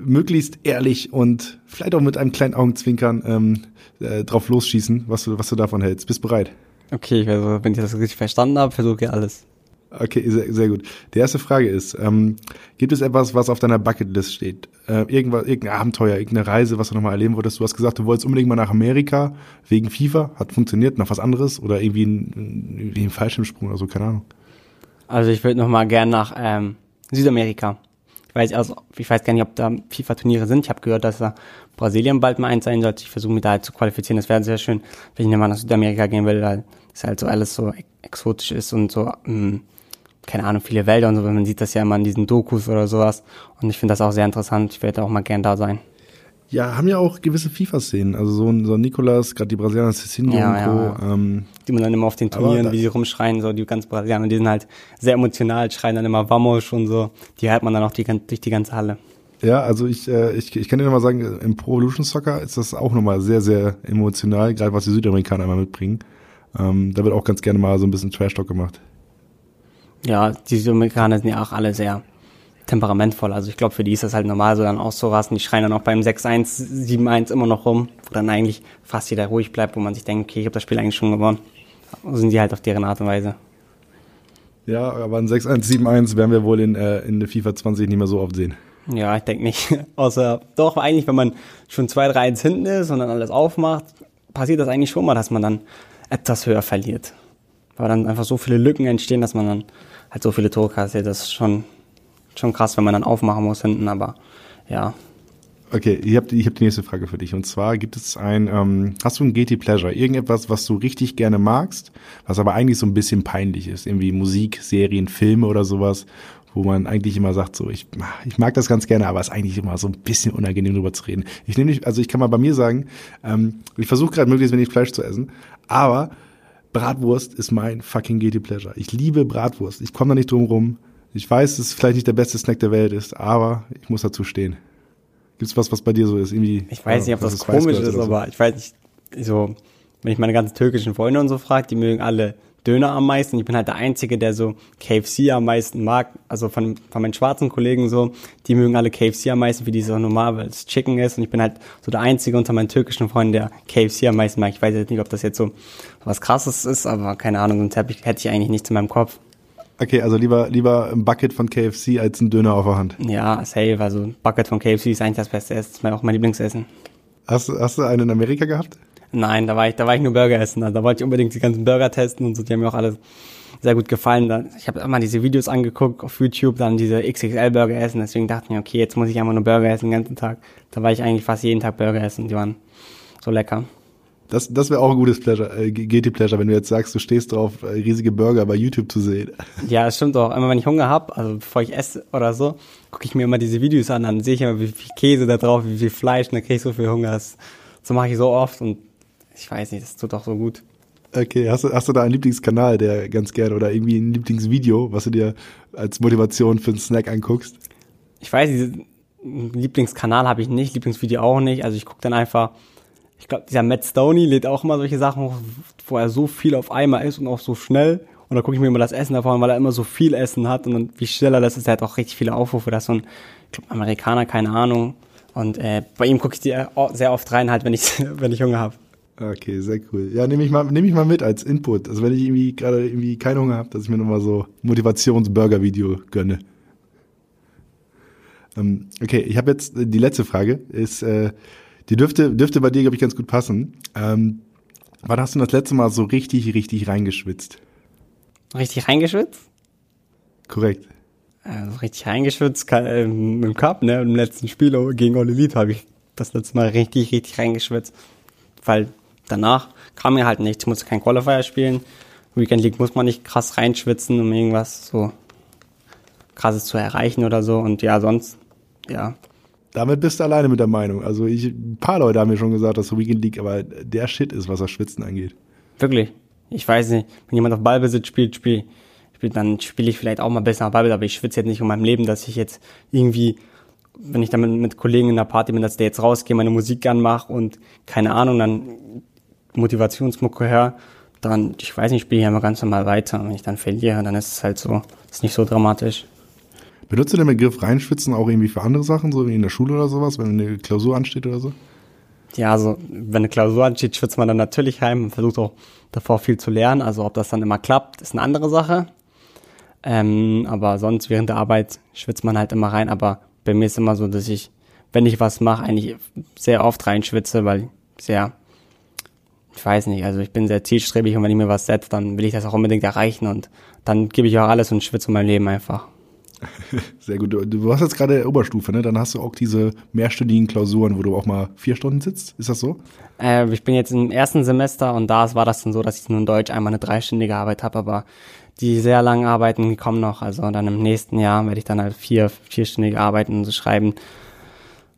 möglichst ehrlich und vielleicht auch mit einem kleinen Augenzwinkern ähm, äh, drauf losschießen, was du, was du davon hältst. Bist bereit? Okay, also, wenn ich das richtig verstanden habe, versuche ich alles. Okay, sehr, sehr gut. Die erste Frage ist, ähm, gibt es etwas, was auf deiner Bucketlist steht? Äh, irgendwas, irgendein Abenteuer, irgendeine Reise, was du nochmal erleben wolltest? Du hast gesagt, du wolltest unbedingt mal nach Amerika wegen FIFA. Hat funktioniert, noch was anderes? Oder irgendwie ein, ein Fallschirmsprung oder so, keine Ahnung. Also ich würde nochmal gern nach ähm, Südamerika. Ich weiß, also, ich weiß gar nicht, ob da FIFA-Turniere sind. Ich habe gehört, dass da Brasilien bald mal eins sein sollte. Ich versuche mich da halt zu qualifizieren. Das wäre sehr schön, wenn ich mal nach Südamerika gehen will, weil es halt so alles so exotisch ist und so mh, mm, keine Ahnung, viele Wälder und so, man sieht das ja immer in diesen Dokus oder sowas. Und ich finde das auch sehr interessant. Ich werde auch mal gern da sein. Ja, haben ja auch gewisse FIFA-Szenen. Also so ein, so ein Nicolas, gerade die Brasilianer, Cecilio ja, und Co. Ja. Ähm, die man dann immer auf den Turnieren, wie sie rumschreien, so die ganz Brasilianer, die sind halt sehr emotional, schreien dann immer Vamos und so. Die hört man dann auch die, durch die ganze Halle. Ja, also ich, äh, ich, ich kann dir nochmal sagen, im Pro Evolution Soccer ist das auch nochmal sehr, sehr emotional, gerade was die Südamerikaner immer mitbringen. Ähm, da wird auch ganz gerne mal so ein bisschen Trash-Talk gemacht. Ja, die Südamerikaner sind ja auch alle sehr temperamentvoll. Also ich glaube, für die ist das halt normal, so dann auszurasten. Die schreien dann auch beim 6-1, 7-1 immer noch rum, wo dann eigentlich fast jeder ruhig bleibt, wo man sich denkt, okay, ich habe das Spiel eigentlich schon gewonnen. So sind die halt auf deren Art und Weise. Ja, aber ein 6-1, 7-1 werden wir wohl in, äh, in der FIFA 20 nicht mehr so oft sehen. Ja, ich denke nicht. *laughs* Außer, doch, eigentlich, wenn man schon 2-3-1 hinten ist und dann alles aufmacht, passiert das eigentlich schon mal, dass man dann etwas höher verliert. Weil dann einfach so viele Lücken entstehen, dass man dann halt so viele Tore kassiert. Das ist schon, schon krass, wenn man dann aufmachen muss hinten, aber ja. Okay, ich habe ich hab die nächste Frage für dich. Und zwar gibt es ein, ähm, hast du ein GT Pleasure? Irgendetwas, was du richtig gerne magst, was aber eigentlich so ein bisschen peinlich ist? Irgendwie Musik, Serien, Filme oder sowas, wo man eigentlich immer sagt, so, ich, ich mag das ganz gerne, aber es ist eigentlich immer so ein bisschen unangenehm drüber zu reden. Ich nehme nicht, also ich kann mal bei mir sagen, ähm, ich versuche gerade möglichst wenig Fleisch zu essen, aber Bratwurst ist mein fucking Guilty Pleasure. Ich liebe Bratwurst. Ich komme da nicht drum rum. Ich weiß, dass es vielleicht nicht der beste Snack der Welt ist, aber ich muss dazu stehen. Gibt's was, was bei dir so ist? Irgendwie, ich weiß nicht, ob das komisch ist, aber ich weiß nicht, so, wenn ich meine ganzen türkischen Freunde und so frage, die mögen alle Döner am meisten. Ich bin halt der Einzige, der so KFC am meisten mag. Also von, von meinen schwarzen Kollegen so, die mögen alle KFC am meisten, wie die so normal, weil es Chicken ist. Und ich bin halt so der Einzige unter meinen türkischen Freunden, der KFC am meisten mag. Ich weiß jetzt nicht, ob das jetzt so was krasses ist, aber keine Ahnung, sonst hätte ich eigentlich nichts in meinem Kopf. Okay, also lieber, lieber ein Bucket von KFC als ein Döner auf der Hand. Ja, safe. Also ein Bucket von KFC ist eigentlich das beste Essen. Das ist auch mein Lieblingsessen. Hast, hast du einen in Amerika gehabt? Nein, da war ich, da war ich nur Burger essen. Also da wollte ich unbedingt die ganzen Burger testen und so. Die haben mir auch alle sehr gut gefallen. Ich habe immer diese Videos angeguckt auf YouTube, dann diese XXL-Burger essen. Deswegen dachte ich mir, okay, jetzt muss ich einfach nur Burger essen den ganzen Tag. Da war ich eigentlich fast jeden Tag Burger essen. Die waren so lecker. Das, das wäre auch ein gutes Pleasure, äh, Guilty Pleasure, wenn du jetzt sagst, du stehst drauf, äh, riesige Burger bei YouTube zu sehen. *laughs* Ja, das stimmt auch. Immer wenn ich Hunger habe, also bevor ich esse oder so, gucke ich mir immer diese Videos an, dann sehe ich immer, wie viel Käse da drauf, wie viel Fleisch, und dann kriege ich so viel Hunger. Das, so mache ich so oft und ich weiß nicht, das tut auch so gut. Okay, hast du, hast du da einen Lieblingskanal, der ganz gerne oder irgendwie ein Lieblingsvideo, was du dir als Motivation für einen Snack anguckst? Ich weiß, Lieblingskanal habe ich nicht, Lieblingsvideo auch nicht. Also ich gucke dann einfach, ich glaube, dieser Matt Stoney lädt auch immer solche Sachen hoch, wo er so viel auf einmal ist und auch so schnell. Und da gucke ich mir immer das Essen davon, weil er immer so viel Essen hat und dann, wie schneller das ist. Er hat auch richtig viele Aufrufe. Das ist so ein, ich glaube, Amerikaner, keine Ahnung. Und äh, bei ihm gucke ich die sehr oft rein, halt, wenn ich, *laughs* wenn ich Hunger habe. Okay, sehr cool. Ja, nehme ich mal, nehme ich mal mit als Input. Also wenn ich irgendwie gerade irgendwie keinen Hunger habe, dass ich mir nochmal so Motivationsburger-Video gönne. Ähm, okay, ich habe jetzt die letzte Frage. Ist, äh, die dürfte, dürfte bei dir, glaube ich, ganz gut passen. Ähm, wann hast du das letzte Mal so richtig, richtig reingeschwitzt? Richtig reingeschwitzt? Korrekt. Also richtig reingeschwitzt äh, im Cup, ne? Im letzten Spiel gegen All Elite habe ich das letzte Mal richtig, richtig reingeschwitzt. Weil danach kam mir halt nichts. Ich musste kein Qualifier spielen. Weekend League muss man nicht krass reinschwitzen, um irgendwas so krasses zu erreichen oder so. Und ja, sonst, ja. Damit bist du alleine mit der Meinung. Also ich, ein paar Leute haben mir schon gesagt, dass Weekend League aber der Shit ist, was das Schwitzen angeht. Wirklich. Ich weiß nicht, wenn jemand auf Ballbesitz spielt, spiel, spiel dann spiele ich vielleicht auch mal besser auf Ballbesitz, aber ich schwitze jetzt nicht um mein Leben, dass ich jetzt irgendwie wenn ich dann mit, Kollegen in der Party bin, dass der jetzt rausgehe, meine Musik gern mache und keine Ahnung, dann Motivationsmucke höre, dann, ich weiß nicht, spiele ich immer ganz normal weiter. Und wenn ich dann verliere, dann ist es halt so, ist nicht so dramatisch. Benutzt du den Begriff reinschwitzen auch irgendwie für andere Sachen, so wie in der Schule oder sowas, wenn eine Klausur ansteht oder so? Ja, also wenn eine Klausur ansteht, schwitzt man dann natürlich heim und versucht auch davor viel zu lernen. Also ob das dann immer klappt, ist eine andere Sache. Ähm, aber sonst während der Arbeit schwitzt man halt immer rein. Aber bei mir ist immer so, dass ich, wenn ich was mache, eigentlich sehr oft reinschwitze, weil sehr, ich weiß nicht, also ich bin sehr zielstrebig und wenn ich mir was setze, dann will ich das auch unbedingt erreichen und dann gebe ich auch alles und schwitze mein Leben einfach. *laughs* Sehr gut. Du hast jetzt gerade Oberstufe, ne? Dann hast du auch diese mehrstündigen Klausuren, wo du auch mal vier Stunden sitzt. Ist das so? Äh, ich bin jetzt im ersten Semester und da war das dann so, dass ich nur in Deutsch einmal eine dreistündige Arbeit habe, aber die sehr langen Arbeiten, die kommen noch. Also dann im nächsten Jahr werde ich dann halt vier, vierstündige Arbeiten so schreiben.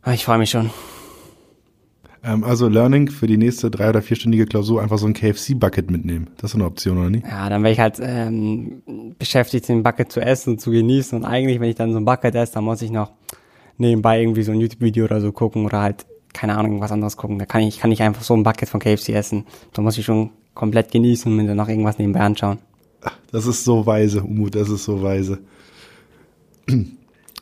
Ah, ich freue mich schon. Ähm, also Learning für die nächste drei- oder vierstündige Klausur einfach so ein KFC-Bucket mitnehmen. Das ist eine Option, oder nicht? Ja, dann wäre ich halt ähm, beschäftigt, den Bucket zu essen und zu genießen. Und eigentlich, wenn ich dann so ein Bucket esse, dann muss ich noch nebenbei irgendwie so ein YouTube-Video oder so gucken oder halt, keine Ahnung, was anderes gucken. Da kann ich, kann ich einfach so ein Bucket von KFC essen. Da muss ich schon komplett genießen und mir dann noch irgendwas nebenbei anschauen. Das ist so weise, Umut, das ist so weise.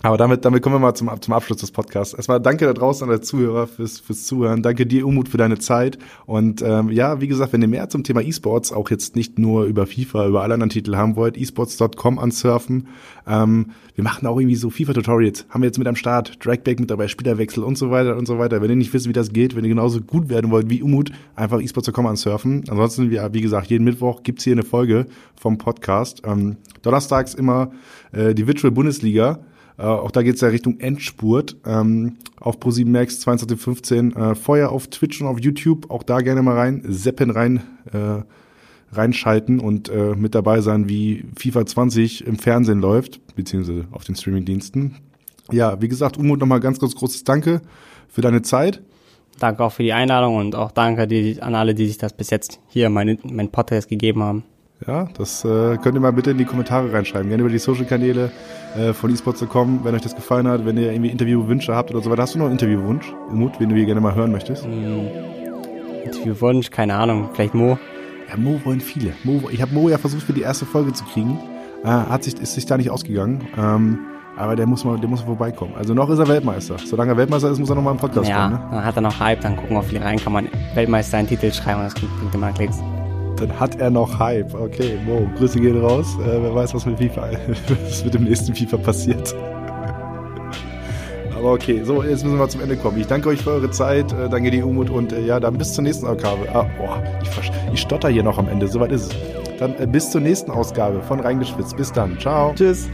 Aber damit, damit kommen wir mal zum, zum Abschluss des Podcasts. Erstmal danke da draußen an der Zuhörer fürs, fürs Zuhören. Danke dir, Umut, für deine Zeit. Und ähm, ja, wie gesagt, wenn ihr mehr zum Thema E-Sports, auch jetzt nicht nur über FIFA, über alle anderen Titel haben wollt, esports.com ansurfen. Ähm, wir machen auch irgendwie so FIFA-Tutorials. Haben wir jetzt mit am Start. Dragback mit dabei, Spielerwechsel und so weiter und so weiter. Wenn ihr nicht wisst, wie das geht, wenn ihr genauso gut werden wollt wie Umut, einfach esports.com ansurfen. Ansonsten, wie, wie gesagt, jeden Mittwoch gibt's hier eine Folge vom Podcast. Ähm, donnerstags immer äh, die Virtual Bundesliga. Äh, auch da geht's ja Richtung Endspurt. Ähm, auf Pro7 Max 22.15 äh, Feuer auf Twitch und auf YouTube. Auch da gerne mal rein, seppen rein, äh, reinschalten und äh, mit dabei sein, wie FIFA 20 im Fernsehen läuft, beziehungsweise auf den Streamingdiensten. Ja, wie gesagt, Umut nochmal ganz, ganz großes Danke für deine Zeit. Danke auch für die Einladung und auch danke die, an alle, die sich das bis jetzt hier mein, mein Podcast gegeben haben. Ja, das äh, könnt ihr mal bitte in die Kommentare reinschreiben. Gerne über die Social-Kanäle äh, von eSports.com, wenn euch das gefallen hat, wenn ihr irgendwie Interviewwünsche habt oder so weiter. Hast du noch einen Interviewwunsch, Umut, den du hier gerne mal hören möchtest? Mm, Interviewwunsch, keine Ahnung, vielleicht Mo. Ja, Mo wollen viele. Mo, ich habe Mo ja versucht für die erste Folge zu kriegen. Äh, hat sich, ist sich da nicht ausgegangen. Ähm, aber der muss mal, der muss vorbeikommen. Also noch ist er Weltmeister. Solange er Weltmeister ist, muss er noch mal im Podcast ja, kommen. Ne? dann hat er noch Hype, dann gucken wir, wie viel rein kann man Weltmeister einen Titel schreiben und das bringt immer Klicks. Dann hat er noch Hype. Okay, Mo, Grüße gehen raus. Äh, wer weiß, was mit FIFA, *laughs* was mit dem nächsten FIFA passiert. Aber okay, so, jetzt müssen wir zum Ende kommen. Ich danke euch für eure Zeit, äh, danke dir, Umut, und äh, ja, dann bis zur nächsten Ausgabe. Ah, boah, ich, ich stotter hier noch am Ende, soweit ist es. Dann äh, bis zur nächsten Ausgabe von Reingeschwitzt. Bis dann. Ciao. Tschüss.